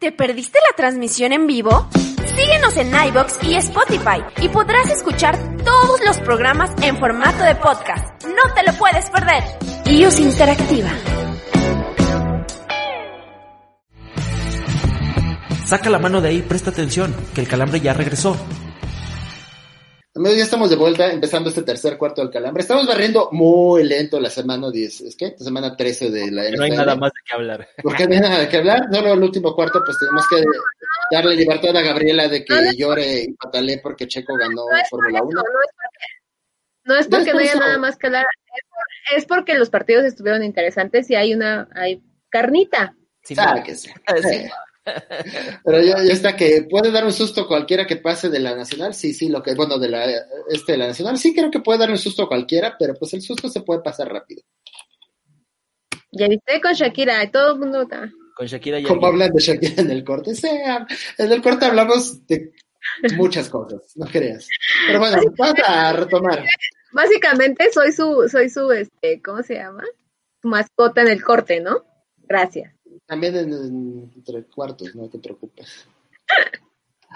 ¿Te perdiste la transmisión en vivo? Síguenos en iBox y Spotify y podrás escuchar todos los programas en formato de podcast. No te lo puedes perder. IUS Interactiva. Saca la mano de ahí, presta atención, que el calambre ya regresó. Amigos, ya estamos de vuelta, empezando este tercer cuarto del calambre. Estamos barriendo muy lento la semana 10, ¿es que? La semana 13 de la No hay NFL. nada más de qué hablar. Porque no hay nada de qué hablar, solo el último cuarto, pues tenemos que darle libertad a Gabriela de que llore y patalee porque Checo ganó No por Fórmula eso, 1. no es porque, no es porque No haya por nada más que hablar, es, por- es porque los partidos estuvieron interesantes y hay una, hay carnita. Sí, Sáquese. sí. Pero ya, ya está que puede dar un susto cualquiera que pase de la nacional, sí, sí, lo que, bueno, de la, este, de la nacional, sí creo que puede dar un susto a cualquiera, pero pues el susto se puede pasar rápido. Ya viste con Shakira, todo el mundo está. Con Shakira ya. Como hablan de Shakira en el corte, sí, en el corte hablamos de muchas cosas, no creas. Pero bueno, vamos a retomar. Básicamente soy su, soy su, este, ¿cómo se llama? Su mascota en el corte, ¿no? Gracias. También en, en- entre cuartos, no te preocupes.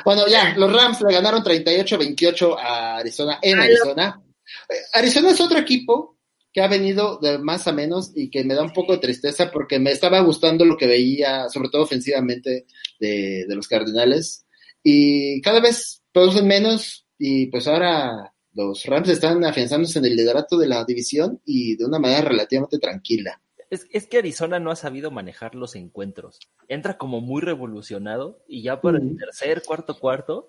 Bueno, ya, los Rams le ganaron 38-28 a Arizona en Ah, Arizona. Eh, Arizona es otro equipo que ha venido de más a menos y que me da un poco de tristeza porque me estaba gustando lo que veía, sobre todo ofensivamente, de, de los Cardenales. Y cada vez producen menos y pues ahora los Rams están afianzándose en el liderato de la división y de una manera relativamente tranquila. Es, es que Arizona no ha sabido manejar los encuentros. Entra como muy revolucionado y ya para el tercer, cuarto, cuarto,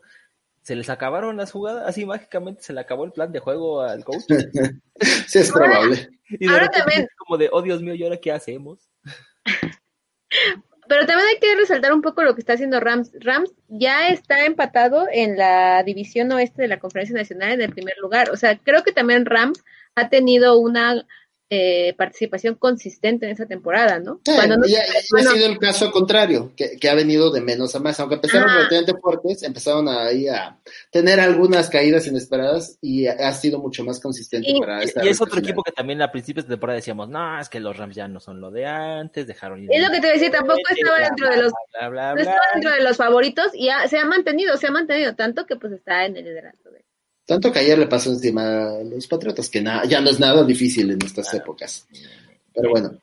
se les acabaron las jugadas. Así mágicamente se le acabó el plan de juego al coach. Sí, es probable. Y de Ahora también- es como de, oh Dios mío, ¿y ahora qué hacemos? Pero también hay que resaltar un poco lo que está haciendo Rams. Rams ya está empatado en la división oeste de la Conferencia Nacional en el primer lugar. O sea, creo que también Rams ha tenido una eh, participación consistente en esta temporada, ¿no? Sí, Cuando no- y ha, y ha bueno, sido el caso contrario, que, que ha venido de menos a más. Aunque empezaron Ah. relativamente fuertes, empezaron ahí a tener algunas caídas inesperadas y ha, sido mucho más consistente Y- para esta Y es otro equipo que también a principios de temporada decíamos, no, es que los Rams ya no son lo de antes, dejaron ir. Es lo que te iba a decir, tampoco estaba dentro de los- bla, bla, no bla, estaba dentro de los favoritos y ha- se ha mantenido, se ha mantenido tanto que pues está en el liderato. de- Tanto que ayer le pasó encima a los Patriotas, que ya no es nada difícil en estas épocas. Pero bueno,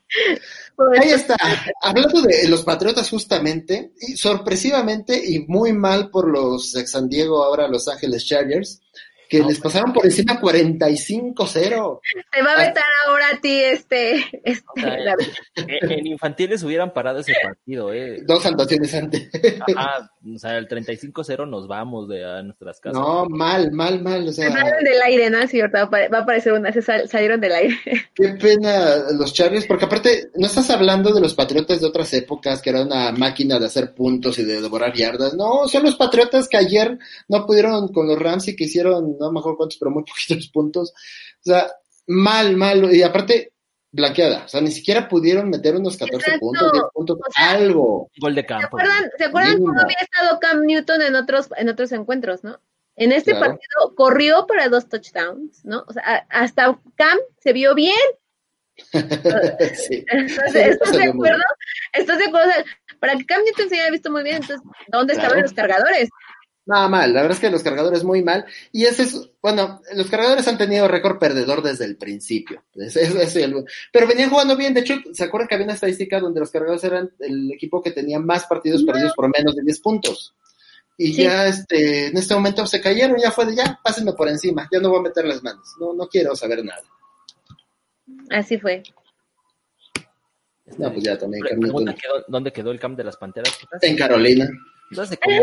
Pues, ahí está. Hablando de los Patriotas justamente, y sorpresivamente y muy mal por los ex San Diego, ahora Los Ángeles Chargers, que No, les pues. pasaron por encima 45-0. Te va a vetar ahora a ti este, este O sea, David. En en infantiles hubieran parado ese partido, ¿eh? Dos anotaciones antes. Ajá, o sea, el 35-0 nos vamos de a nuestras casas. No, mal, mal, mal. O Se sea, salieron del aire, ¿no? Sí, va a aparecer una, se sal- salieron del aire. qué pena los Chargers, porque aparte no estás hablando de los Patriotas de otras épocas, que era una máquina de hacer puntos y de devorar yardas. No, son los Patriotas que ayer no pudieron con los Rams y que hicieron, no mejor cuántos, pero muy poquitos puntos. O sea, mal, mal. Y aparte, blanqueada. O sea, ni siquiera pudieron meter unos 14 Exacto. puntos, 10 puntos, O sea, algo. Gol de ¿Se campo. acuerdan, ¿se acuerdan cómo había estado Cam Newton en otros, en otros encuentros, no? En este Claro. partido corrió para dos touchdowns, ¿no? O sea, a- hasta Cam se vio bien. sí. ¿Estás, se de acuerdo? ¿Estás de acuerdo? O sea, para que Cam Newton se haya visto muy bien, entonces, ¿dónde Claro. estaban los cargadores? Nada mal, la verdad es que los cargadores muy mal. Y ese es, bueno, los cargadores han tenido récord perdedor desde el principio. Es el- pero venían jugando bien. De hecho, ¿se acuerdan que había una estadística donde los cargadores eran el equipo que tenía más partidos perdidos por menos de 10 puntos? Y Sí. ya este, en este momento se cayeron, ya fue de ya, pásenme por encima, ya no voy a meter las manos, no, no quiero saber nada. Así fue. No, pues ya también quedó- ¿Dónde quedó el camp de las Panteras? En Carolina. Hace como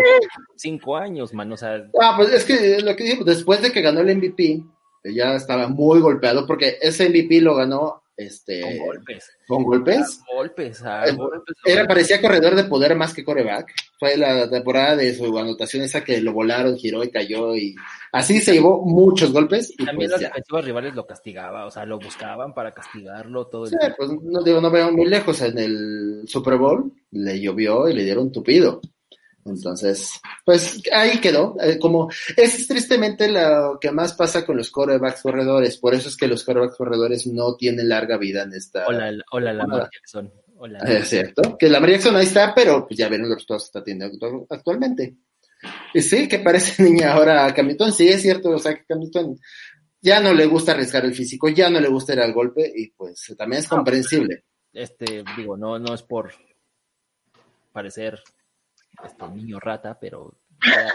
cinco años, man. O sea, Ah, pues es que lo que digo, después de que ganó el MVP, ya estaba muy golpeado porque ese MVP lo ganó este con golpes. con golpes. Golpes, a Eh, golpes. Era, parecía corredor de poder más que coreback. Fue la temporada de su anotación esa que lo volaron, giró y cayó y así se llevó muchos golpes y También pues las defensivas rivales lo castigaba, o sea, lo buscaban para castigarlo todo el Sí, tiempo. pues no digo, no veo muy lejos. En el Super Bowl le llovió y le dieron tupido. Entonces, pues ahí quedó. Eh, como es tristemente lo que más pasa con los corebacks corredores. Por eso es que los corebacks corredores no tienen larga vida en esta. Hola, hola, Lamar. Jackson. Hola. Es cierto. Que la Jackson ahí está, pero pues ya ven los resultados que está teniendo actu- actualmente. Y sí, que parece niña ahora a Camilton. Sí, es cierto. O sea, que Camilton ya no le gusta arriesgar el físico, ya no le gusta ir al golpe y pues también es comprensible. Este, digo, no, no es por parecer este niño rata, pero ya,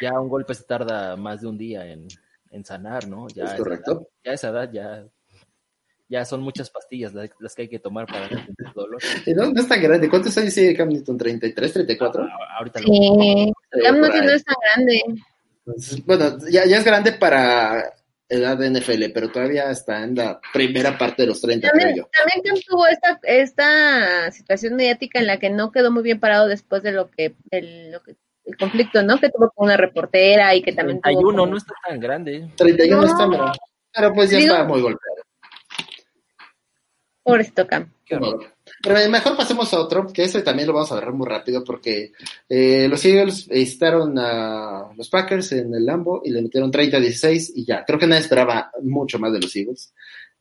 ya un golpe se tarda más de un día en, en sanar, ¿no? Ya Es correcto. edad- ya a esa edad ya, ya son muchas pastillas las, las que hay que tomar para sentir dolor. Y no, no es tan grande. ¿Cuántos años tiene Cam Newton? ¿33, 34? A- Ahorita lo Sí, Cam por Newton no es tan grande. Bueno, ya, ya es grande para edad de NFL, pero todavía está en la primera parte de los 30, creo También, yo. también tuvo esta, esta situación mediática en la que no quedó muy bien parado después de lo que, el, lo que- el conflicto, ¿no? Que tuvo con una reportera y que también tuvo 31 como- no está tan grande. 31 No. está, pero, pero pues ya Digo- está muy golpeado. Por esto, Cam. Pero mejor pasemos a otro, que ese también lo vamos a agarrar muy rápido porque eh, los Eagles visitaron a los Packers en el Lambo y le metieron 30-16 y ya, creo que nadie esperaba mucho más de los Eagles.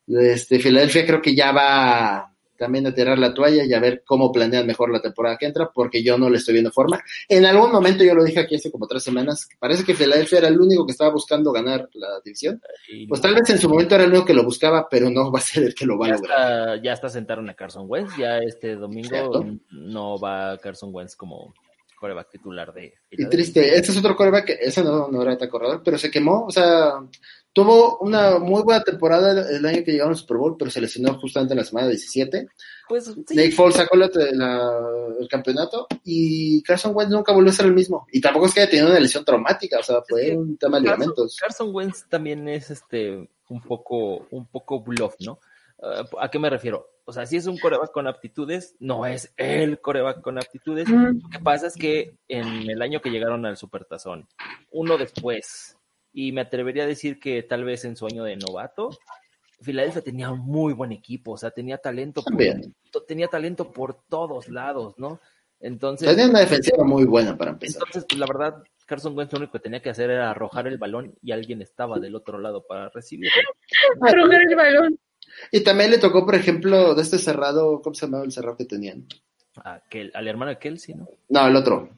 Este, Filadelfia creo que ya va también a tirar la toalla y a ver cómo planean mejor la temporada que entra, porque yo no le estoy viendo forma. En algún momento yo lo dije aquí hace como tres semanas, parece que Filadelfia era el único que estaba buscando ganar la división. Y Pues tal vez en su momento era el único que lo buscaba, pero no va a ser el que lo va a lograr. está, ya está sentaron a Carson Wentz, ya este domingo Cierto. no va Carson Wentz como coreback titular de Y triste, este es otro coreback ese no, no era tan corredor, pero se quemó, o sea, tuvo una muy buena temporada el año que llegaron al Super Bowl, pero se lesionó justamente en la semana 17. Pues sí, Nick Foles sacó la- la- el campeonato y Carson Wentz nunca volvió a ser el mismo. Y tampoco es que haya tenido una lesión traumática, o sea, fue que un tema de Carson, ligamentos. Carson Wentz también es este un poco, un poco bluff, ¿no? Ah, ¿A qué me refiero? O sea, si es un coreback con aptitudes, no es el coreback con aptitudes. Mm. Lo que pasa es que en el año que llegaron al Supertazón, uno después, y me atrevería a decir que tal vez en su año de novato, Filadelfia tenía un muy buen equipo, o sea, tenía talento, por, tenía talento por todos lados, ¿no? Entonces, Tenía una defensiva muy buena para empezar. entonces, pues, la verdad, Carson Wentz lo único que tenía que hacer era arrojar el balón y alguien estaba del otro lado para recibirlo. Arrojar el balón. Y también le tocó, por ejemplo, de este cerrado, ¿cómo se llamaba el cerrado que tenían? A Kel- al hermano de Kelsey, ¿no? No, el otro,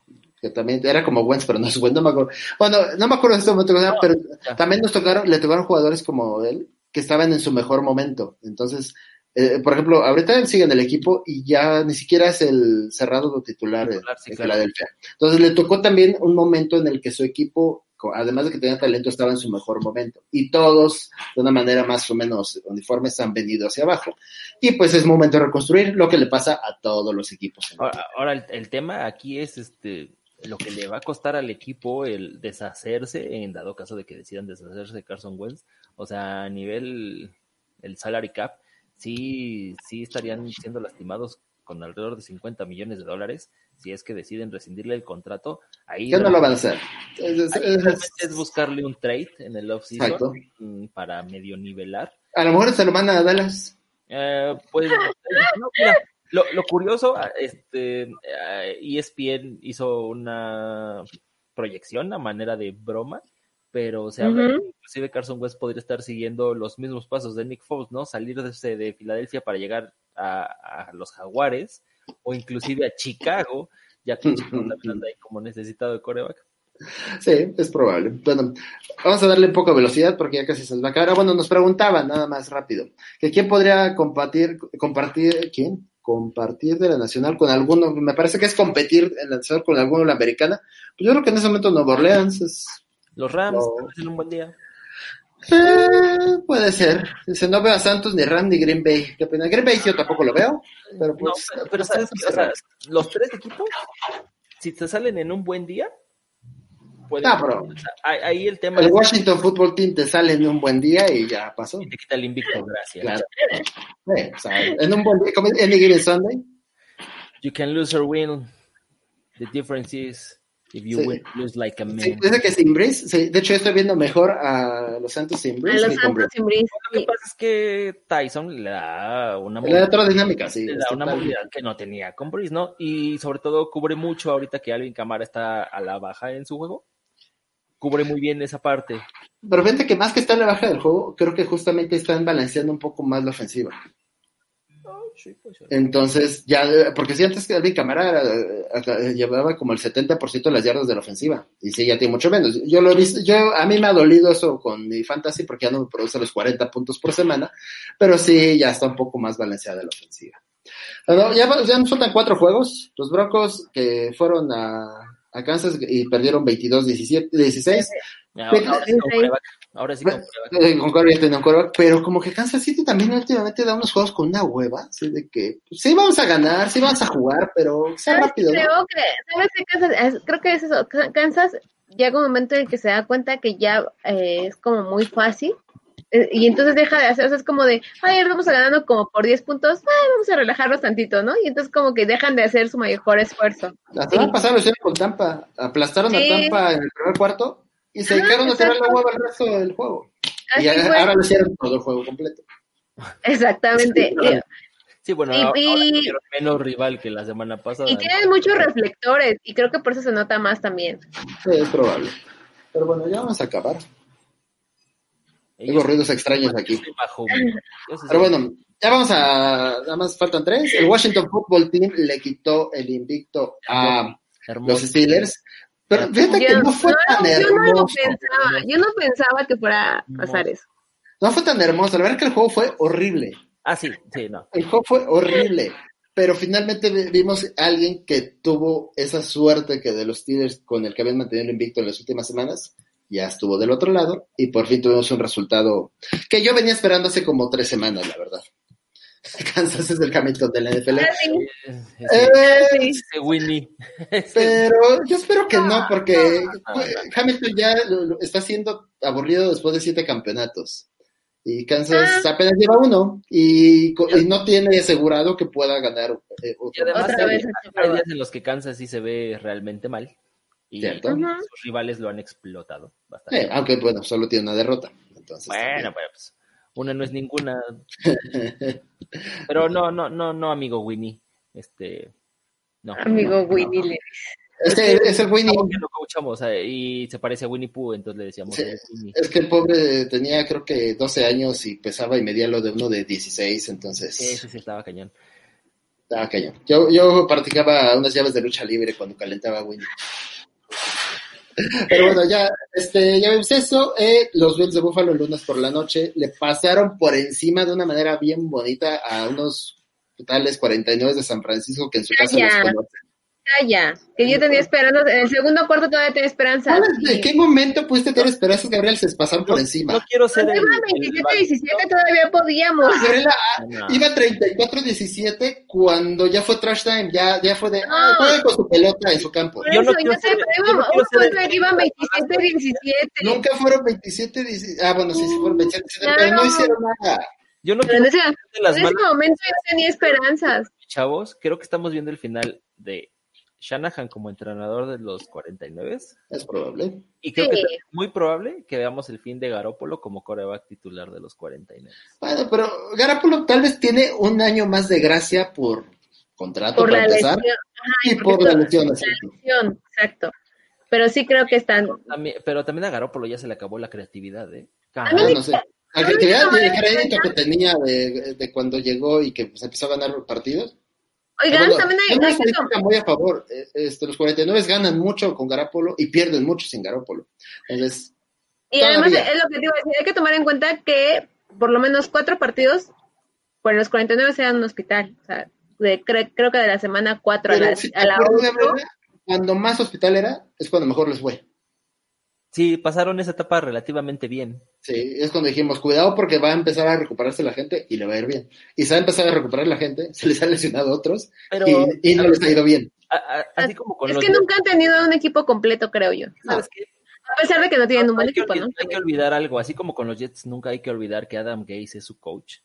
que también era como Wentz, pero no es Wentz, no me acuerdo. Bueno, no me acuerdo de este momento, pero ya. también nos tocaron, le tocaron jugadores como él, que estaban en su mejor momento. Entonces, eh, por ejemplo, ahorita él sigue en el equipo y ya ni siquiera es el cerrado titular de, Titular, sí, claro. Filadelfia. Entonces, le tocó también un momento en el que su equipo, además de que tenía talento, estaba en su mejor momento. Y todos, de una manera más o menos uniforme, se han venido hacia abajo. Y pues es momento de reconstruir lo que le pasa a todos los equipos. Ahora, ahora el, el tema aquí es este lo que le va a costar al equipo el deshacerse, en dado caso de que decidan deshacerse de Carson Wentz. O sea, a nivel el salary cap, sí, sí estarían siendo lastimados con alrededor de 50 millones de dólares si es que deciden rescindirle el contrato. Ahí ¿Qué no lo van a hacer? Es- es- buscarle un trade en el offseason para medio nivelar. A lo mejor se lo van a Dallas. Eh, pues, no, mira, lo, lo curioso, este, eh, ESPN hizo una proyección a manera de broma, pero se habla Ujú. que inclusive Carson West podría estar siguiendo los mismos pasos de Nick Foles, ¿no? Salir desde de Filadelfia para llegar a, a los Jaguares o inclusive a Chicago, ya que Chicago también anda ahí como necesitado de coreback. Sí, es probable. Bueno, vamos a darle un poco de velocidad porque ya casi se nos va a acabar. Ah, Bueno, nos preguntaban nada más rápido, que quién podría compartir, compartir, ¿quién? Compartir de la nacional con alguno, me parece que es competir en la nacional con alguno de la americana. Pues yo creo que en ese momento Nueva Orleans es, Los Rams, en un buen día. eh, puede ser. Dice, no veo a Santos ni Ram ni Green Bay. Qué pena. Green Bay yo tampoco lo veo, pero No, pues. pero, pero sabes o sea, los tres equipos, si te salen en un buen día, pueden. Ah, pero- ahí, el tema el es Washington Football Team te sale en un buen día y ya pasó. y te quita el invicto, gracias. Claro. Eh, o sea, en un buen día, como en Given Sunday. You can lose or win. The difference is if you Sí. win, lose like a man. Sí, dice que sin Breeze, sí, de hecho yo estoy viendo mejor a los Santos sin A Breeze los que con Santos sin Breeze. Lo que pasa es que Tyson le da una Le da otra dinámica, sí. le da una movilidad que no tenía con Breeze, ¿no? Y sobre todo cubre mucho ahorita que Alvin Kamara está a la baja en su juego. Cubre muy bien esa parte. Pero fíjate que más que está en la baja del juego, creo que justamente están balanceando un poco más la ofensiva. Entonces, ya, porque si antes que Alvin Camara era, eh, llevaba como el 70% de las yardas de la ofensiva, y sí, ya tiene mucho menos. Yo lo he visto, yo, a mí me ha dolido eso con mi fantasy porque ya no me produce los 40 puntos por semana, pero sí, ya está un poco más balanceada la ofensiva. Bueno, ya, ya nos faltan cuatro juegos. Los Broncos que fueron a, a Kansas y perdieron 22-16. Ahora, ahora sí. Ahora sí con coreback. Eh, pero como que Kansas City también últimamente da unos juegos con una hueva, así de que pues, sí vamos a ganar, sí vamos a jugar, pero sea ¿Sabes? rápido. ¿no? Creo que, ¿sabes qué? Kansas, es- creo que es eso. Ka- Kansas llega un momento en el que se da cuenta que ya eh, es como muy fácil. Eh, Y entonces deja de hacer, o sea, es como de, ay, vamos a ganando como por 10 puntos, ay, vamos a relajarnos tantito, ¿no? Y entonces como que dejan de hacer su mejor esfuerzo. La semana pasada lo hicieron con Tampa, aplastaron Sí. a Tampa en el primer cuarto y se dedicaron a tirar la hueva el resto del juego. Así y ahora, fue. ahora lo hicieron todo el juego completo. Exactamente. Sí, Sí, bueno, Y- ahora y- tuvieron menos rival que la semana pasada. Y tienen muchos reflectores, y creo que por eso se nota más también. Sí, es probable. Pero bueno, ya vamos a acabar. Tengo ruidos extraños aquí. Pero bueno, ya vamos a. Nada más faltan tres. El Washington Football Team le quitó el invicto a hermoso. los Steelers. Pero fíjate que Yo, no fue no, tan yo no lo hermoso. pensaba, yo no pensaba que fuera a pasar eso. No fue tan hermoso. La verdad es que el juego fue horrible. Ah, sí, sí, no. El juego fue horrible. Pero finalmente vi- vimos a alguien que tuvo esa suerte que de los Steelers con el que habían mantenido el invicto en las últimas semanas, ya estuvo del otro lado y por fin tuvimos un resultado que yo venía esperando hace como tres semanas, la verdad. Kansas es el Hamilton de la NFL. Ah, Eh, Winnie. Ese- pero yo espero que no, porque no, no. Hamilton ya está siendo aburrido después de siete campeonatos. Y Kansas Ah. apenas lleva uno y, co- y no tiene asegurado que pueda ganar eh, Y otro. además Otra hay, vez a hay días en los que Kansas sí se ve realmente mal. Y Cierto. Sus rivales lo han explotado bastante. Eh, aunque bueno, solo tiene una derrota. Entonces, bueno, pues una no es ninguna. Pero no, no, no, no, amigo Winnie. Este, no. Amigo Winnie es que es el Winnie. Lo coachamos eh, y se parece a Winnie Pooh, entonces le decíamos Sí. "Eh, Winnie". Es que el pobre tenía creo que 12 años y pesaba y medía lo de uno de 16, entonces Sí, sí, sí, estaba cañón. estaba cañón. Yo, yo practicaba unas llaves de lucha libre cuando calentaba a Winnie. Pero bueno, ya, este, ya vimos eso. Eh, los Bills de Buffalo el lunes por la noche le pasaron por encima de una manera bien bonita a unos totales 49 de San Francisco que en su casa los conocen. Ya, que yo tenía esperanza, en el segundo cuarto todavía tenía esperanza. ¿Sabes ¿En qué momento pudiste tener esperanzas, Gabriel? Se pasaron por encima. No quiero ser el, iba el- 27-17 todavía podíamos. Gabriela ah, No. iba 34-17 cuando ya fue trash time, ya, ya fue de, No. ah, juega con su pelota en su campo. Por Yo no eso, quiero yo sé, ser- pero yo no iba- quiero hubo ser un momento el- en que iban 27-17. Nunca fueron 27-17, ah, bueno, sí, sí fueron 27-17, pero no hicieron nada. Yo no Pero en quiero ese, las en ese momento yo tenía esperanzas. chavos. Creo que estamos viendo el final de Shanahan como entrenador de los 49 Es probable. y creo Sí. que es muy probable que veamos el fin de Garópolo como coreback titular de los 49. Bueno, pero Garapolo tal vez tiene un año más de gracia por contrato Por para la empezar lesión. Ajá, y por la lesión. la así. lesión, exacto. Pero sí creo que están. También- pero también a Garópolo ya se le acabó la creatividad, ¿eh? Ah, mí- no sé. La creatividad y el crédito que tenía de, de cuando llegó y que pues, empezó a ganar partidos. Oigan, Bueno, también hay, una estadística muy a favor. Eh, Este, los 49 ganan mucho con Garapolo y pierden mucho sin Garapolo. Entonces, Y además es lo que a decir, hay que tomar en cuenta que por lo menos cuatro partidos, por los 49 eran un hospital. O sea, de- cre- creo que de la semana 4 a pero la, si a la acuerdas, 8. Gabriela, cuando más hospital era, es cuando mejor les fue. Sí, pasaron esa etapa relativamente bien. Sí, es cuando dijimos, cuidado porque va a empezar a recuperarse la gente y le va a ir bien. Y se va a empezar a recuperar la gente, se les ha lesionado a otros Pero y, y no les ha ido bien. a- a- así como con Es los que nunca han tenido un equipo completo, creo yo. ¿sabes qué? A pesar de que no tienen un buen hay, que equipo, ¿no? hay que olvidar algo, así como con los Jets, nunca hay que olvidar que Adam Gase es su coach.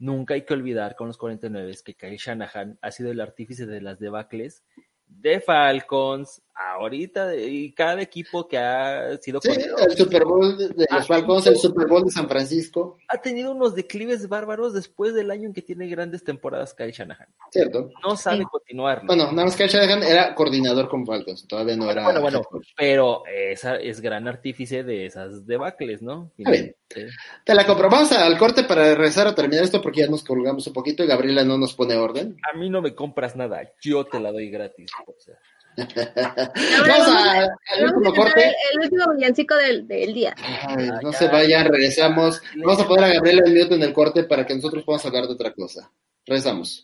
Nunca hay que olvidar con los 49 que Kyle Shanahan ha sido el artífice de las debacles de Falcons, ahorita, y cada equipo que ha sido Sí, el Super Bowl de Ah, los Falcons, el Super Bowl de San Francisco, ha tenido unos declives bárbaros después del año en que tiene grandes temporadas Kyle Shanahan. ¿cierto? No sabe Sí. continuar. ¿no? Bueno, nada más el Shanahan era coordinador con Falcons, todavía no era. bueno, bueno, pero esa es gran artífice de esas debacles, ¿no? Está bien. Sí. Te la compro. Vamos al corte para regresar a terminar esto porque ya nos colgamos un poquito y Gabriela no nos pone orden. A mí no me compras nada, yo te la doy gratis. o sea. Vamos a- al Vamos último corte. el, el último villancico del, del día. Ay, no ya. se vayan, regresamos. Vamos a poner a Gabriela en mute en el corte para que nosotros podamos hablar de otra cosa. Regresamos.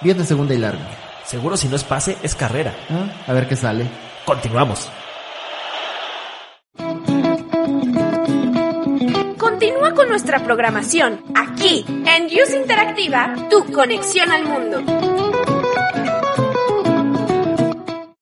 Viene segunda y larga. Seguro si no es pase, es carrera. Ah, A ver qué sale. Continuamos. Continúa con nuestra programación aquí en Use Interactiva, tu conexión al mundo.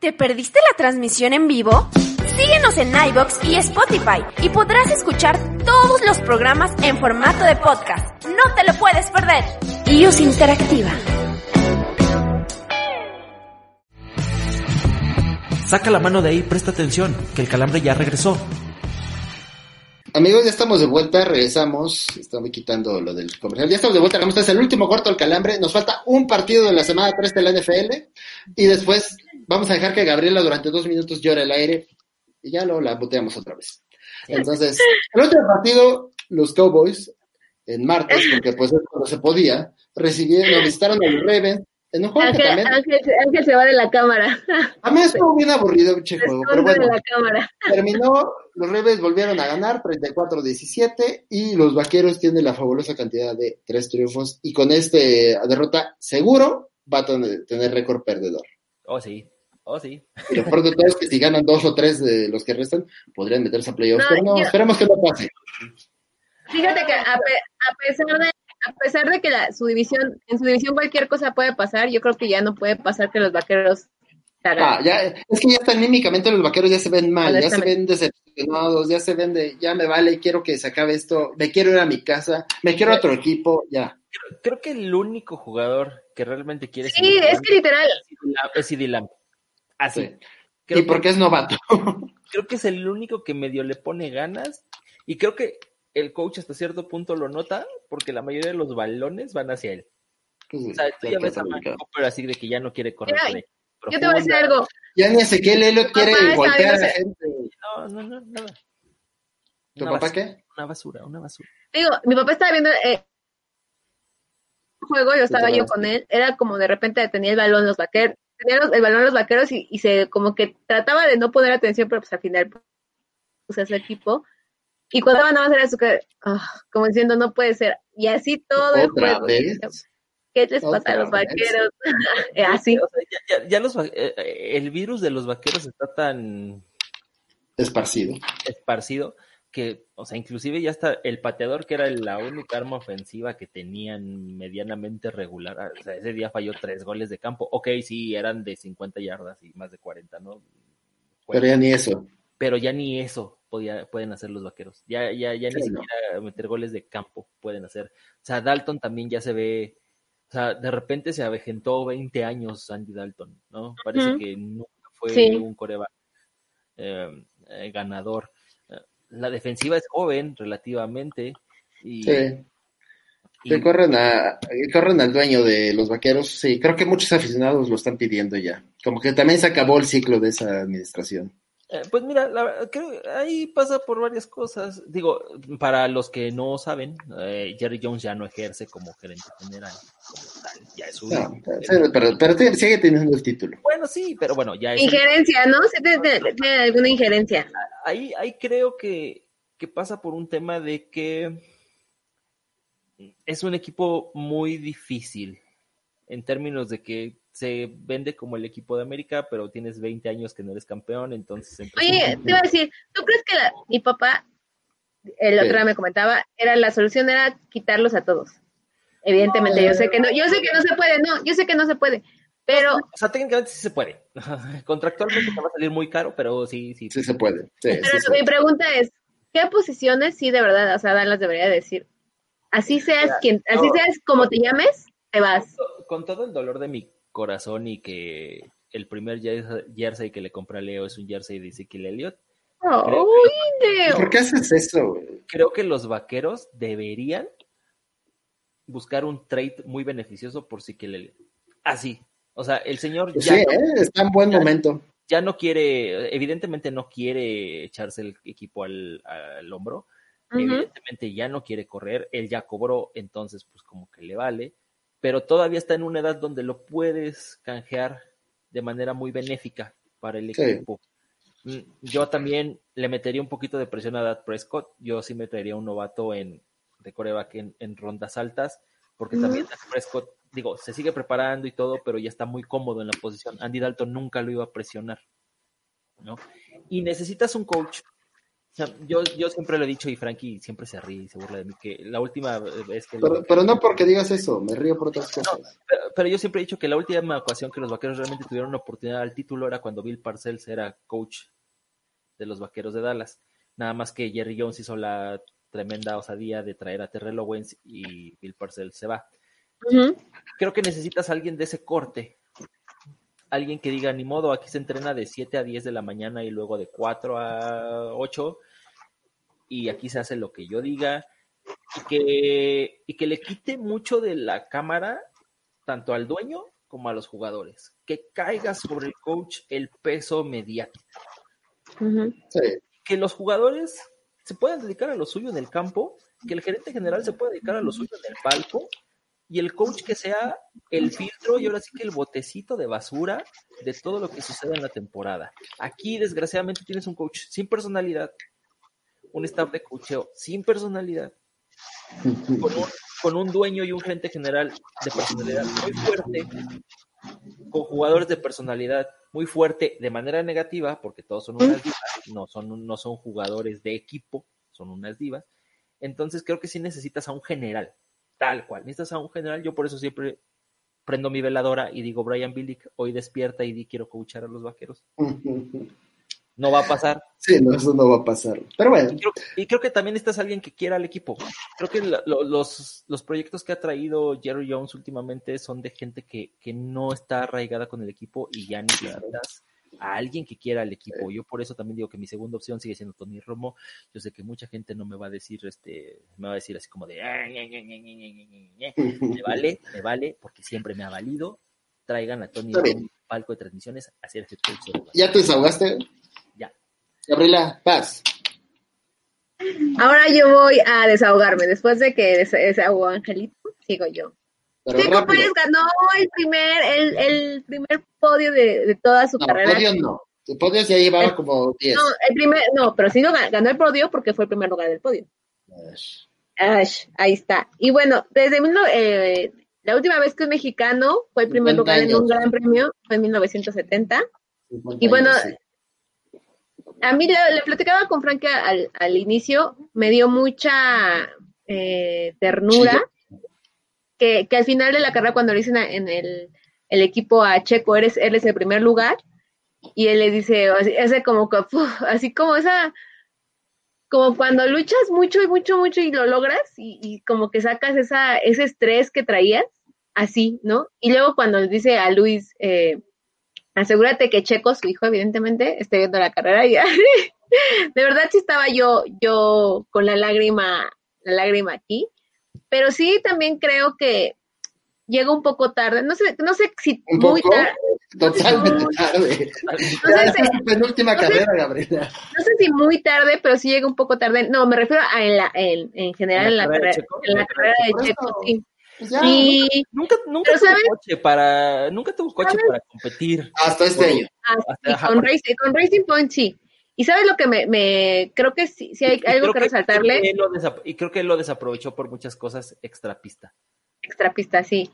¿Te perdiste la transmisión en vivo? Síguenos en iBox y Spotify y podrás escuchar todos los programas en formato de podcast. No te lo puedes perder. Use Interactiva. Saca la mano de ahí, presta atención, que el calambre ya regresó. Amigos, ya estamos de vuelta, regresamos. Estamos quitando lo del comercial. Ya estamos de vuelta, regresamos. Este es el último corto del calambre. Nos falta un partido de la semana 3 de la NFL. Y después vamos a dejar que Gabriela durante dos minutos llore al aire. Y ya luego la boteamos otra vez. Entonces, el último partido, los Cowboys, en martes, porque pues es cuando se podía, recibieron, lo visitaron a los Ravens. En un juego que Ángel, también. Ángel, Ángel se va de la cámara. A mí estuvo bien aburrido, pinche Se juego. Pero bueno, de la cámara. terminó, los Ravens volvieron a ganar 34-17 y los Vaqueros tienen la fabulosa cantidad de tres triunfos y con este derrota seguro va a tener, tener récord perdedor. Oh, sí. Oh, sí. Y lo peor de todo es que si ganan dos o tres de los que restan, podrían meterse a playoffs, No, pero no, yo- esperemos que no pase. Fíjate que a, pe- a pesar de a pesar de que la, su división en su división cualquier cosa puede pasar, yo creo que ya no puede pasar que los vaqueros. Ah, ya, es que ya están anímicamente los Vaqueros ya se ven mal, ya se ven decepcionados, ya se ven de, ya me vale, quiero que se acabe esto, me quiero ir a mi casa, me quiero a otro equipo, ya. Creo que el único jugador que realmente quiere sí, es que literal, es CD Lamb. Así. Sí. Y porque es novato. creo que es el único que medio le pone ganas y creo que el coach hasta cierto punto lo nota porque la mayoría de los balones van hacia él. O sea, tú ya ves a Mike Cooper así de que ya no quiere correr. Mira, por ahí yo te voy a decir algo. Ya ni Ezequiel Elliott quiere golpear a la gente. No, no, no, nada. ¿Tu Una papá basura, qué? Una basura, una basura. Digo, mi papá estaba viendo eh, un juego, yo estaba yo con él, era como de repente tenía el balón los vaqueros, tenía los- el balón los vaqueros y, y se como que trataba de no poner atención, pero pues al final puse a su equipo. Y cuando nada más era su cara, ah, como diciendo no puede ser. Y así todo el ¿Otra juego. vez? ¿Qué les pasa ¿Otra a los vez? vaqueros? Eh, así. O sea, ya, los, va- eh, eh, el virus de los vaqueros está tan Esparcido. esparcido que, o sea, inclusive ya está el pateador, que era la única arma ofensiva que tenían medianamente regular. ah, O sea, ese día falló tres goles de campo. Ok, sí, eran de 50 yardas y más de 40, ¿no? Pero ya ni eso. pero ya ni eso podía, pueden hacer los vaqueros. Ya, ya, ya ni Sí, no. siquiera meter goles de campo pueden hacer. O sea, Dalton también ya se ve, o sea, de repente se avejentó 20 años Andy Dalton, ¿no? Parece que nunca fue Sí. un coreback eh, eh, ganador. La defensiva es joven relativamente y Sí. Que Y- a, que al dueño de los vaqueros, sí, creo que muchos aficionados lo están pidiendo ya. Como que también se acabó el ciclo de esa administración. Eh, Pues mira, la verdad, creo que ahí pasa por varias cosas. Digo, para los que no saben, eh, Jerry Jones ya no ejerce como gerente general, como tal, ya es un... No, pero, pero, pero te- sigue teniendo el título. Bueno, sí, pero bueno, ya es... un- Injerencia, ¿no? Sí tiene, tiene- tiene alguna injerencia. Ahí, ahí creo que, que pasa por un tema de que es un equipo muy difícil en términos de que se vende como el equipo de América, pero tienes 20 años que no eres campeón, entonces... Oye, te iba a decir, ¿tú crees que la- mi papá, el otro Sí. día me comentaba, era la solución era quitarlos a todos? Evidentemente, yo sé que no, yo sé que no se puede, no, yo sé que no se puede, pero O sea, técnicamente sí se puede. Contractualmente te va a salir muy caro, pero sí, sí. Sí se puede. Sí, Pero sí. mi pregunta es, ¿qué posiciones sí de verdad, o sea, Dallas debería decir? Así seas quien, así seas como te llames, te vas. Con todo el dolor de mi corazón y que el primer jer- jersey que le compré a Leo es un jersey de Ezekiel Elliott, Uy, Leo. ¿Por qué haces eso? güey? creo que los vaqueros deberían buscar un trade muy beneficioso por Ezekiel Elliott. Así. O sea, el señor Pues ya, sí, no, ¿eh? está en buen momento. ya no quiere, evidentemente no quiere echarse el equipo al, al hombro. Evidentemente ya no quiere correr, él ya cobró, entonces pues como que le vale, pero todavía está en una edad donde lo puedes canjear de manera muy benéfica para el Sí. equipo. Mm, Yo también le metería un poquito de presión a Dad Prescott, yo sí me traería un novato en, de coreback en, en rondas altas, porque también Dak Prescott, digo, se sigue preparando y todo, pero ya está muy cómodo en la posición. Andy Dalton nunca lo iba a presionar, ¿no? Y necesitas un coach o sea, yo, yo siempre lo he dicho y Frankie siempre se ríe y se burla de mí, que la última vez que... Pero, pero no porque digas eso, me río por otras cosas. pero, pero yo siempre he dicho que la última ocasión que los vaqueros realmente tuvieron una oportunidad al título era cuando Bill Parcells era coach de los vaqueros de Dallas. Nada más que Jerry Jones hizo la tremenda osadía de traer a Terrell Owens y Bill Parcells se va. Creo que necesitas a alguien de ese corte. Alguien que diga, ni modo, aquí se entrena de 7 a 10 de la mañana y luego de 4 a 8 y aquí se hace lo que yo diga y que, y que le quite mucho de la cámara tanto al dueño como a los jugadores. Que caiga sobre el coach el peso mediático. Sí. Que los jugadores se puedan dedicar a lo suyo en el campo, que el gerente general se pueda dedicar a lo suyo en el palco y el coach que sea el filtro y ahora sí que el botecito de basura de todo lo que sucede en la temporada. Aquí desgraciadamente tienes un coach sin personalidad, un staff de coacheo sin personalidad, con un, con un dueño y un gerente general de personalidad muy fuerte, con jugadores de personalidad muy fuerte de manera negativa, porque todos son unas divas, no son, no son jugadores de equipo, son unas divas. Entonces creo que sí necesitas a un general, tal cual. Necesitas a un general, yo por eso siempre prendo mi veladora y digo, Brian Billick, hoy despierta y di quiero coachar a los vaqueros. No va a pasar. Sí, no, eso no va a pasar. Pero bueno, Y creo, y creo que también a alguien que quiera al equipo. Creo que lo- los, los proyectos que ha traído Jerry Jones últimamente son de gente que, que no está arraigada con el equipo y ya necesitas a alguien que quiera al equipo. Yo por eso también digo que mi segunda opción sigue siendo Tony Romo. Yo sé que mucha gente no me va a decir, este, me va a decir así como de, "Ah, ñe, ñe, ñe, ñe, ñe, ñe, ñe". me vale, me vale, porque siempre me ha valido. Traigan a Tony. Romo al palco de transmisiones a hacer ¿ya te desahogaste? Ya. Gabriela, paz. Ahora yo voy a desahogarme. Después de que des- desahogó Angelito, sigo yo. Checo. Pérez ganó el primer, el, el primer podio de, de toda su No, carrera. podio no. El podio ya llevaba como 10. No, el primer, no, pero sí lo gan- ganó el podio porque fue el primer lugar del podio. Ash, ahí está. Y bueno, desde mil eh, la última vez que un mexicano fue el primer 50 lugar en un gran premio fue en 1970. 50 Y bueno, años, sí. A mí le, le platicaba con Frank al, al inicio, me dio mucha eh, ternura que, que al final de la carrera, cuando le dicen en el, el equipo a Checo, eres, él es el primer lugar, y él le dice, ese como así como esa, como cuando luchas mucho y mucho, mucho y lo logras, y, y como que sacas esa, ese estrés que traías, así, ¿no? Y luego cuando le dice a Luis, eh, asegúrate que Checo, su hijo, evidentemente, esté viendo la carrera y de verdad sí estaba yo, yo con la lágrima, la lágrima aquí, pero sí también creo que llega un poco tarde. No sé, no sé si ¿Un muy poco? tarde. Totalmente tarde. No sé, es tu penúltima no sé- carrera, Gabriela. no sé si muy tarde, pero sí llega un poco tarde. No, me refiero a en, la, en, en general en la, carrera de carrera, Checo? en la carrera de Checo, sí. Pues ya, Y Nunca, nunca tuvo ¿sabes? coche para, nunca tuvo coche ¿Sabes? para competir. hasta este año. ah, con, Racing, con Racing Point sí. Y sabes lo que me, me creo que sí, sí hay Y- algo que resaltarle. que desa- y creo que él lo desaprovechó por muchas cosas extrapista. extrapista, sí.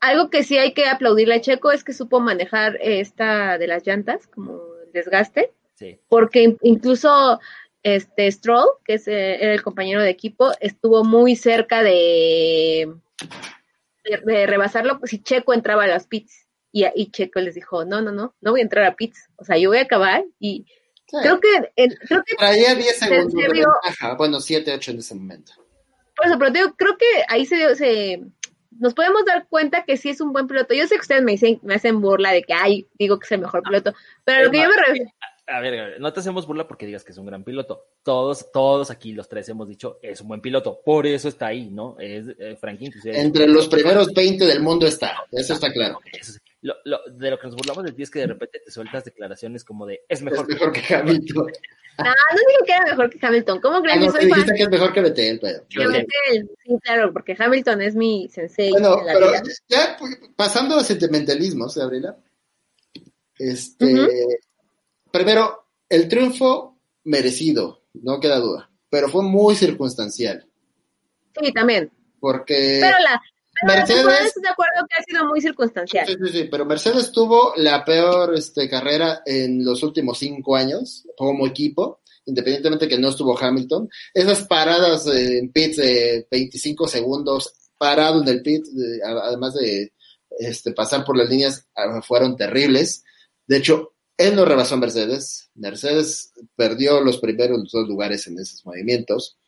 Algo que sí hay que aplaudirle a Checo es que supo manejar eh, esta de las llantas, como el desgaste, Sí. porque in- incluso este Stroll, que es eh, era el compañero de equipo, estuvo muy cerca de, de, de rebasarlo si Checo entraba a las pits. Y, y Checo les dijo, no, no, no, no voy a entrar a pits. O sea, yo voy a acabar y Sí. creo que, en- creo que Traía 10 segundos de serio? ventaja. Bueno, 7, 8 en ese momento. Por eso, pero digo, creo que ahí se, dio- se nos podemos dar cuenta que sí es un buen piloto. Yo sé que ustedes me dicen, me hacen burla de que ay, digo que es el mejor piloto, pero lo que yo me refiero, A ver, a ver, no te hacemos burla porque digas que es un gran piloto. Todos, todos aquí, los tres, hemos dicho, es un buen piloto. Por eso está ahí, ¿no? Es eh, Frank inclusive. ha dicho- Entre los primeros 20 del mundo está. Eso está claro. Eso sí. Lo- lo- de lo que nos burlamos de ti es que de repente te sueltas declaraciones como de, es mejor, Es mejor que Hamilton. ah, no digo que era mejor que Hamilton. ¿Cómo Ah, creen no, que te soy fan que es mejor que Betel, pero. Vettel? Sí, claro, porque Hamilton es mi sensei Bueno, la pero vida. ya pues, pasando a sentimentalismos, Gabriela. Este, primero, el triunfo merecido, no queda duda, pero fue muy circunstancial, Sí, también. porque pero la Mercedes- de acuerdo que ha sido muy circunstancial. sí, sí, sí, pero Mercedes tuvo la peor este, carrera en los últimos cinco años como equipo, independientemente que no estuvo Hamilton. Esas paradas en pits de 25 segundos parado en el pit, de- además de este, pasar por las líneas, ah, fueron terribles. De hecho, él no rebasó a Mercedes. Mercedes perdió los primeros dos lugares en esos movimientos.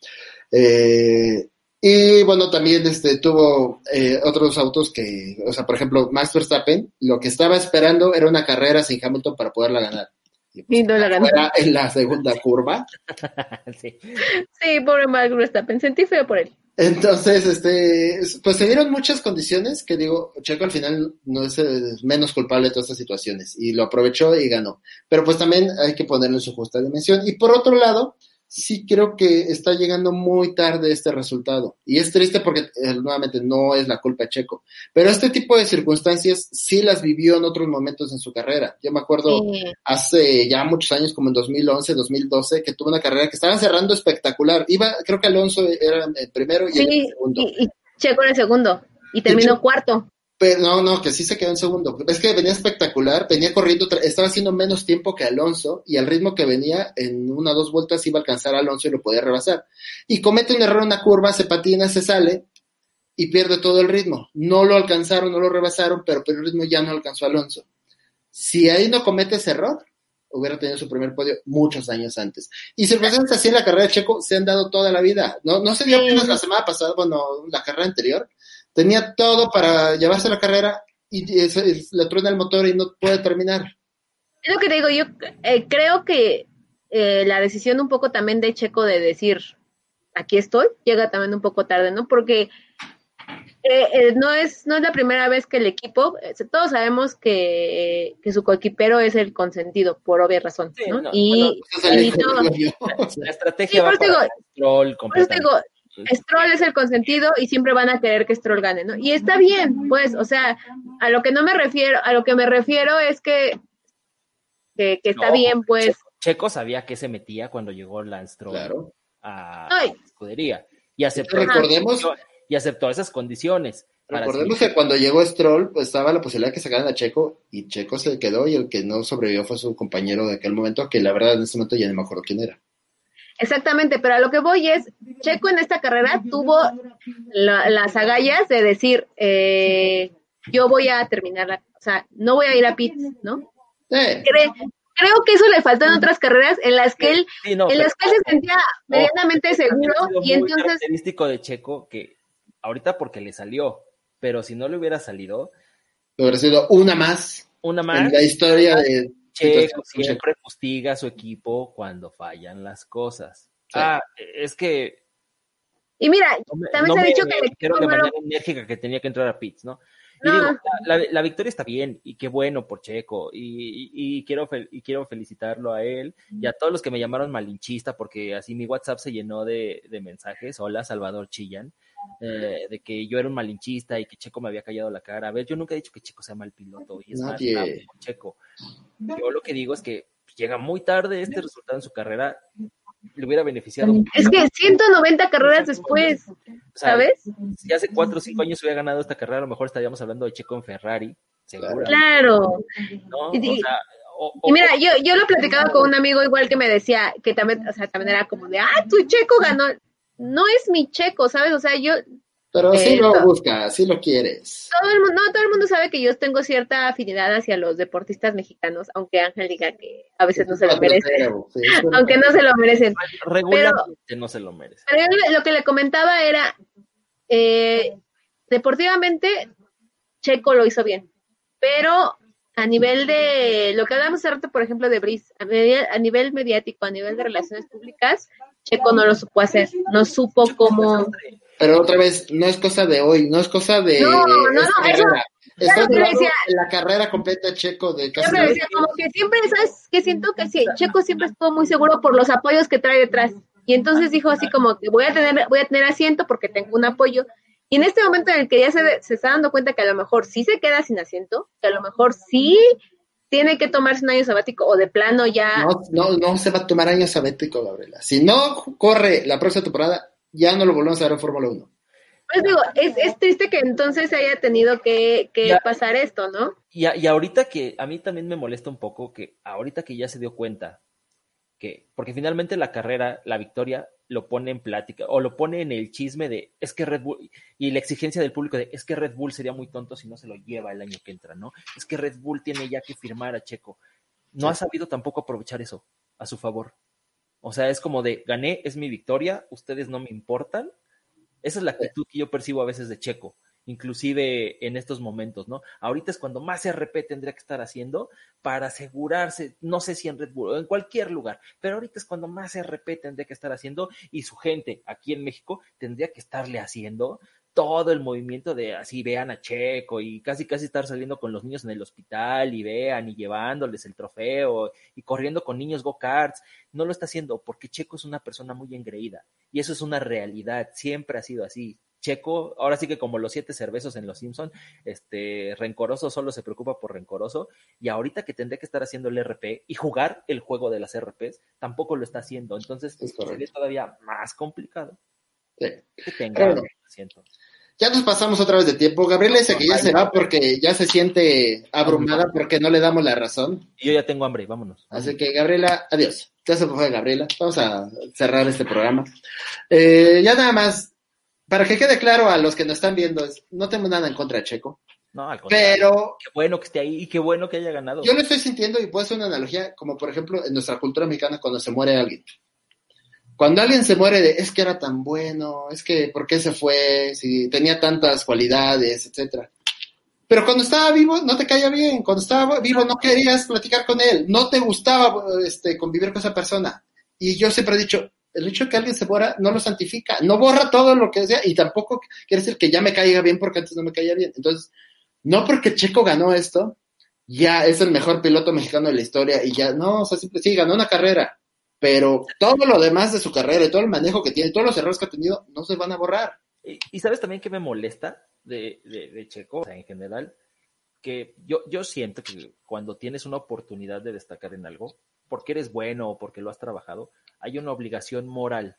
Eh, y bueno, también este, tuvo eh, otros autos que, o sea, por ejemplo, Max Verstappen, lo que estaba esperando era una carrera sin Hamilton para poderla ganar. Y pues, Y no la ganó. en la segunda curva. sí. Sí, pobre Max Verstappen, sentí feo por él. Entonces, este, pues se dieron muchas condiciones que digo, Checo al final no es el menos culpable de todas estas situaciones y lo aprovechó y ganó. Pero pues también hay que ponerlo en su justa dimensión. Y por otro lado, sí creo que está llegando muy tarde este resultado. Y es triste porque eh, nuevamente no es la culpa de Checo. Pero este tipo de circunstancias sí las vivió en otros momentos en su carrera. Yo me acuerdo Sí. hace ya muchos años, como en 2011, 2012, que tuvo una carrera que estaban cerrando espectacular. Iba, creo que Alonso era el primero y Sí, el segundo. y, y Checo en el segundo. Y terminó Checo- cuarto. Pero no, no, que sí se quedó en segundo. Es que venía espectacular, venía corriendo, estaba haciendo menos tiempo que Alonso y al ritmo que venía, en una o dos vueltas iba a alcanzar a Alonso y lo podía rebasar. Y comete un error en una curva, se patina, se sale y pierde todo el ritmo. No lo alcanzaron, no lo rebasaron, pero, pero el ritmo ya no alcanzó a Alonso. Si ahí no comete ese error, hubiera tenido su primer podio muchos años antes. Y circunstancias así en la carrera de Checo se han dado toda la vida. No, no se dio apenas la semana pasada, bueno, la carrera anterior. Tenía todo para llevarse la carrera y, se- le truena el motor y no puede terminar. Es lo que te digo, yo eh, creo que eh, la decisión un poco también de Checo de decir, aquí estoy, llega también un poco tarde, ¿no? Porque eh, eh, no, es, no es la primera vez que el equipo, eh, todos sabemos que, que su coequipero es el consentido, por obvia razón, Sí, ¿no? no, y, es La estrategia Sí, va por eso para digo-. Stroll es el consentido y siempre van a querer que Stroll gane, ¿no? Y está bien, pues, o sea, a lo que no me refiero, a lo que me refiero es que, que, que está No, bien, pues, Checo, Checo sabía que se metía cuando llegó Lance Stroll Claro. a, Ay. a la escudería y aceptó, Recordemos, y aceptó esas condiciones. recordemos que cuando llegó Stroll, pues estaba la posibilidad de que sacaran a Checo y Checo se quedó y el que no sobrevivió fue su compañero de aquel momento, que la verdad en ese momento ya no me acuerdo quién era. Exactamente, pero a lo que voy es, Checo en esta carrera tuvo la- las agallas de decir, eh, yo voy a terminar, la, o sea, no voy a ir a pits, ¿no? Cre- creo que eso le faltó en otras carreras en las que él, Sí, no, en las que él se sentía medianamente seguro y entonces, característico de Checo que ahorita porque le salió, pero si no le hubiera salido, hubiera sido una más una en más, la historia de Checo siempre fustiga a su equipo cuando fallan las cosas. Sí. Ah, es que Y mira, me- también no se ha me dicho que el dijeron equipo de lo- manera enérgica que tenía que entrar a Pitts, ¿no? Y No. digo, la, la- la victoria está bien y qué bueno por Checo y, y- y quiero fel- y quiero felicitarlo a él y a todos los que me llamaron malinchista porque así mi WhatsApp se llenó de, de mensajes, hola Salvador Chillan, eh, de que yo era un malinchista y que Checo me había callado la cara. A ver, yo nunca he dicho que Checo sea mal piloto y es a Checo. Yo lo que digo es que llega muy tarde este resultado en su carrera, le hubiera beneficiado. Es que 190 carreras después, O sea, ¿sabes? si hace cuatro o cinco años hubiera ganado esta carrera, a lo mejor estaríamos hablando de Checo en Ferrari, seguro. Claro. ¿no? Y- O sea, o- Y o- mira, yo, yo lo platicaba con un amigo igual que me decía que también, o sea, también era como de, ah, tu checo ganó. No es mi checo, ¿sabes? O sea, yo, Pero sí Eh, lo no. busca, sí lo quieres. todo el mundo, no, todo el mundo sabe que yo tengo cierta afinidad hacia los deportistas mexicanos, aunque Ángel diga que a veces no se lo merecen, Sí, aunque no se lo merecen. regularmente no se lo merece. Pero lo que le comentaba era, eh, deportivamente, Checo lo hizo bien, pero a nivel de, lo que hablamos hace rato, por ejemplo, de Brice, a, media- a nivel mediático, a nivel de relaciones públicas, Checo no lo supo hacer, no supo cómo... Pero otra vez, no es cosa de hoy, no es cosa de No, no, no, eso-. Estoy claro, decía- de la carrera completa Checo de casi Siempre decía, como que siempre, ¿sabes? Que siento que sí, Checo siempre estuvo muy seguro por los apoyos que trae detrás. Y entonces dijo así como que voy a tener, voy a tener asiento porque tengo un apoyo. Y en este momento en el que ya se, se está dando cuenta que a lo mejor sí se queda sin asiento, que a lo mejor sí tiene que tomarse un año sabático o de plano ya... No, no, no se va a tomar año sabético, Gabriela. Si no corre la próxima temporada, ya no lo volvemos a ver en Fórmula 1. Pues digo, es, es triste que entonces haya tenido que, que Ya. pasar esto, ¿no? Y, a- y ahorita que a mí también me molesta un poco que ahorita que ya se dio cuenta que, porque finalmente la carrera, la victoria, lo pone en plática o lo pone en el chisme de es que Red Bull y la exigencia del público de es que Red Bull sería muy tonto si no se lo lleva el año que entra, ¿no? Es que Red Bull tiene ya que firmar a Checo. No ha sabido tampoco aprovechar eso a su favor. O sea, es como de gané, es mi victoria, ustedes no me importan. Esa es la actitud que yo percibo a veces de Checo, inclusive en estos momentos, ¿no? Ahorita es cuando más RP tendría que estar haciendo para asegurarse, no sé si en Red Bull o en cualquier lugar, pero ahorita es cuando más RP tendría que estar haciendo y su gente aquí en México tendría que estarle haciendo todo el movimiento de así vean a Checo y casi casi estar saliendo con los niños en el hospital y vean y llevándoles el trofeo y corriendo con niños go-karts. No lo está haciendo porque Checo es una persona muy engreída y eso es una realidad, siempre ha sido así. Checo, ahora sí que como los siete cervezos en Los Simpson, este rencoroso solo se preocupa por rencoroso y ahorita que tendría que estar haciendo el RP y jugar el juego de las RPs, tampoco lo está haciendo. Entonces sería todavía más complicado Sí. que tenga. Ya nos pasamos otra vez de tiempo. Gabriela dice que ya se va porque ya se siente abrumada porque no le damos la razón. Y yo ya tengo hambre, vámonos. Así que Gabriela, adiós. Ya se fue Gabriela. Vamos a cerrar este programa. Eh, ya nada más, para que quede claro a los que nos están viendo, no tengo nada en contra de Checo, No, al contrario. pero Qué bueno que esté ahí y qué bueno que haya ganado. yo lo estoy sintiendo y puedo hacer una analogía, como por ejemplo en nuestra cultura mexicana cuando se muere alguien. Cuando alguien se muere de, es que era tan bueno, es que, ¿por qué se fue? Si tenía tantas cualidades, etcétera. Pero cuando estaba vivo no te caía bien, cuando estaba vivo no querías platicar con él, no te gustaba este, convivir con esa persona. Y yo siempre he dicho, el hecho de que alguien se muera no lo santifica, no borra todo lo que sea y tampoco quiere decir que ya me caiga bien porque antes no me caía bien. Entonces, no porque Checo ganó esto, ya es el mejor piloto mexicano de la historia y ya, no, o sea, simple, sí, ganó una carrera, pero todo lo demás de su carrera y todo el manejo que tiene, todos los errores que ha tenido, no se van a borrar. Y, sabes también que me molesta de Checo, o sea, en general, que yo, yo siento que cuando tienes una oportunidad de destacar en algo, porque eres bueno o porque lo has trabajado, hay una obligación moral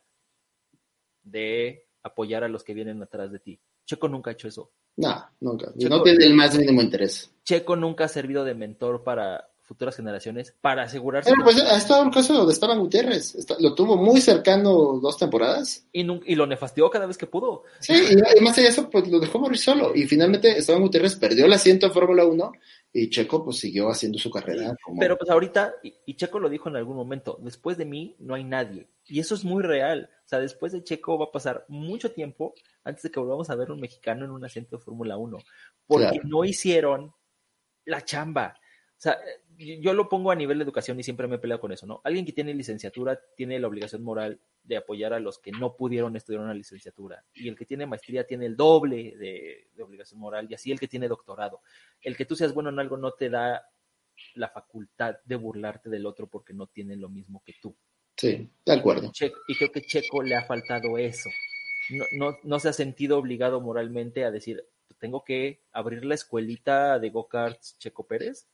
de apoyar a los que vienen atrás de ti. Checo nunca ha hecho eso. No, nunca. Checo- no tiene el más mínimo interés. Checo nunca ha servido de mentor para futuras generaciones para asegurarse Pero pues ha estado el caso de Esteban Gutiérrez. Está- lo tuvo muy cercano dos temporadas. y, y lo nefastió cada vez que pudo. Sí, y, y más allá de eso, pues lo dejó morir solo. Y finalmente Esteban Gutiérrez perdió el asiento en Fórmula 1 y Checo pues siguió haciendo su carrera. Como... Pero pues ahorita, y, y Checo lo dijo en algún momento, después de mí no hay nadie. Y eso es muy real. O sea, después de Checo va a pasar mucho tiempo antes de que volvamos a ver un mexicano en un asiento de Fórmula 1. Porque Claro. no hicieron la chamba. O sea, yo lo pongo a nivel de educación y siempre me he peleado con eso, ¿no? Alguien que tiene licenciatura tiene la obligación moral de apoyar a los que no pudieron estudiar una licenciatura. Y el que tiene maestría tiene el doble de, de obligación moral y así el que tiene doctorado. El que tú seas bueno en algo no te da la facultad de burlarte del otro porque no tiene lo mismo que tú. Sí, de acuerdo. Checo, y creo que Checo le ha faltado eso. No, no, no se ha sentido obligado moralmente a decir, tengo que abrir la escuelita de go-karts Checo Pérez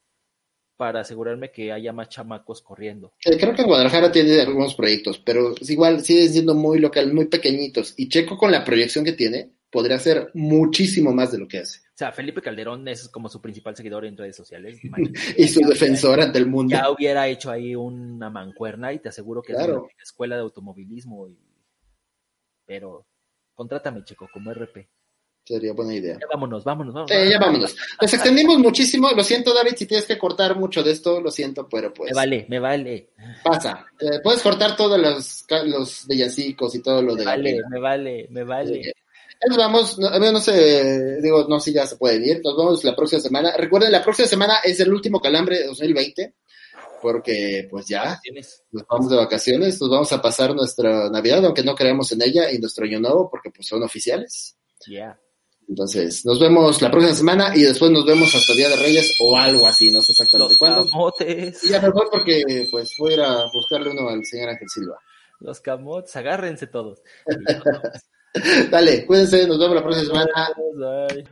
para asegurarme que haya más chamacos corriendo. Eh, creo que Guadalajara tiene algunos proyectos, pero igual siguen siendo muy local, muy pequeñitos. Y Checo con la proyección que tiene, podría hacer muchísimo más de lo que hace. O sea, Felipe Calderón es como su principal seguidor en redes sociales. y su defensor ante el mundo. Ya hubiera hecho ahí una mancuerna y te aseguro que Claro. es una escuela de automovilismo. y- Pero contrátame, Checo, como RP. Sería buena idea. Ya vámonos, vámonos, vámonos. Eh, ya vámonos. Nos extendimos muchísimo. Lo siento, David, si tienes que cortar mucho de esto, lo siento, pero pues Me vale, me vale. pasa. Eh, puedes cortar todos los, los villancicos y todo lo Me de vale, Gabriela. me vale, me vale. Eh, Nos vamos, no, a mí no sé, digo, no sé si ya se pueden ir, nos vemos la próxima semana. Recuerden, la próxima semana es el último calambre de 2020, porque pues ya nos vamos de vacaciones, nos vamos a pasar nuestra Navidad, aunque no creamos en ella, y nuestro Año Nuevo, porque pues son oficiales. Ya. Entonces, nos vemos la próxima semana y después nos vemos hasta Día de Reyes o algo así, no sé exactamente Los cuándo. camotes. Y ya me voy porque pues voy a ir a buscarle uno al señor Ángel Silva. Los camotes, agárrense todos. Dale, cuídense, nos vemos la próxima semana. Bye.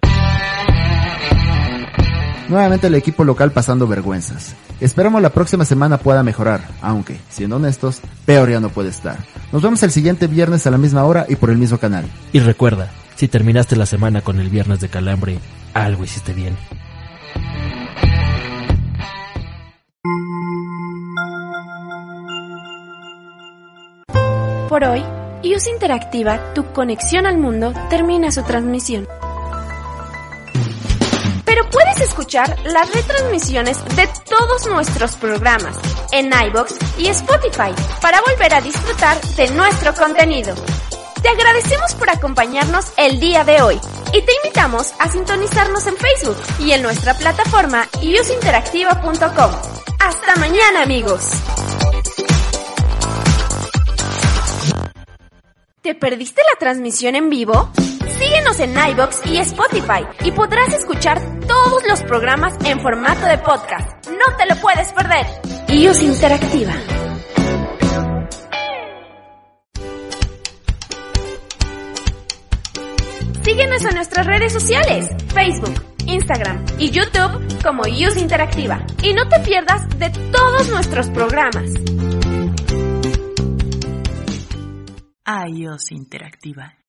Nuevamente el equipo local pasando vergüenzas. Esperamos la próxima semana pueda mejorar, aunque, siendo honestos, peor ya no puede estar. Nos vemos el siguiente viernes a la misma hora y por el mismo canal. Y recuerda, si terminaste la semana con el viernes de calambre, algo hiciste bien. Por hoy, IUS Interactiva, tu conexión al mundo, termina su transmisión. Pero puedes escuchar las retransmisiones de todos nuestros programas en iBox y Spotify para volver a disfrutar de nuestro contenido. Te agradecemos por acompañarnos el día de hoy y te invitamos a sintonizarnos en Facebook y en nuestra plataforma iusinteractiva.com. Hasta mañana amigos. ¿Te perdiste la transmisión en vivo? Síguenos en iBox y Spotify y podrás escuchar todos los programas en formato de podcast. No te lo puedes perder. iOS Interactiva. Síguenos en nuestras redes sociales, Facebook, Instagram y YouTube como iOS Interactiva. Y no te pierdas de todos nuestros programas. iOS Interactiva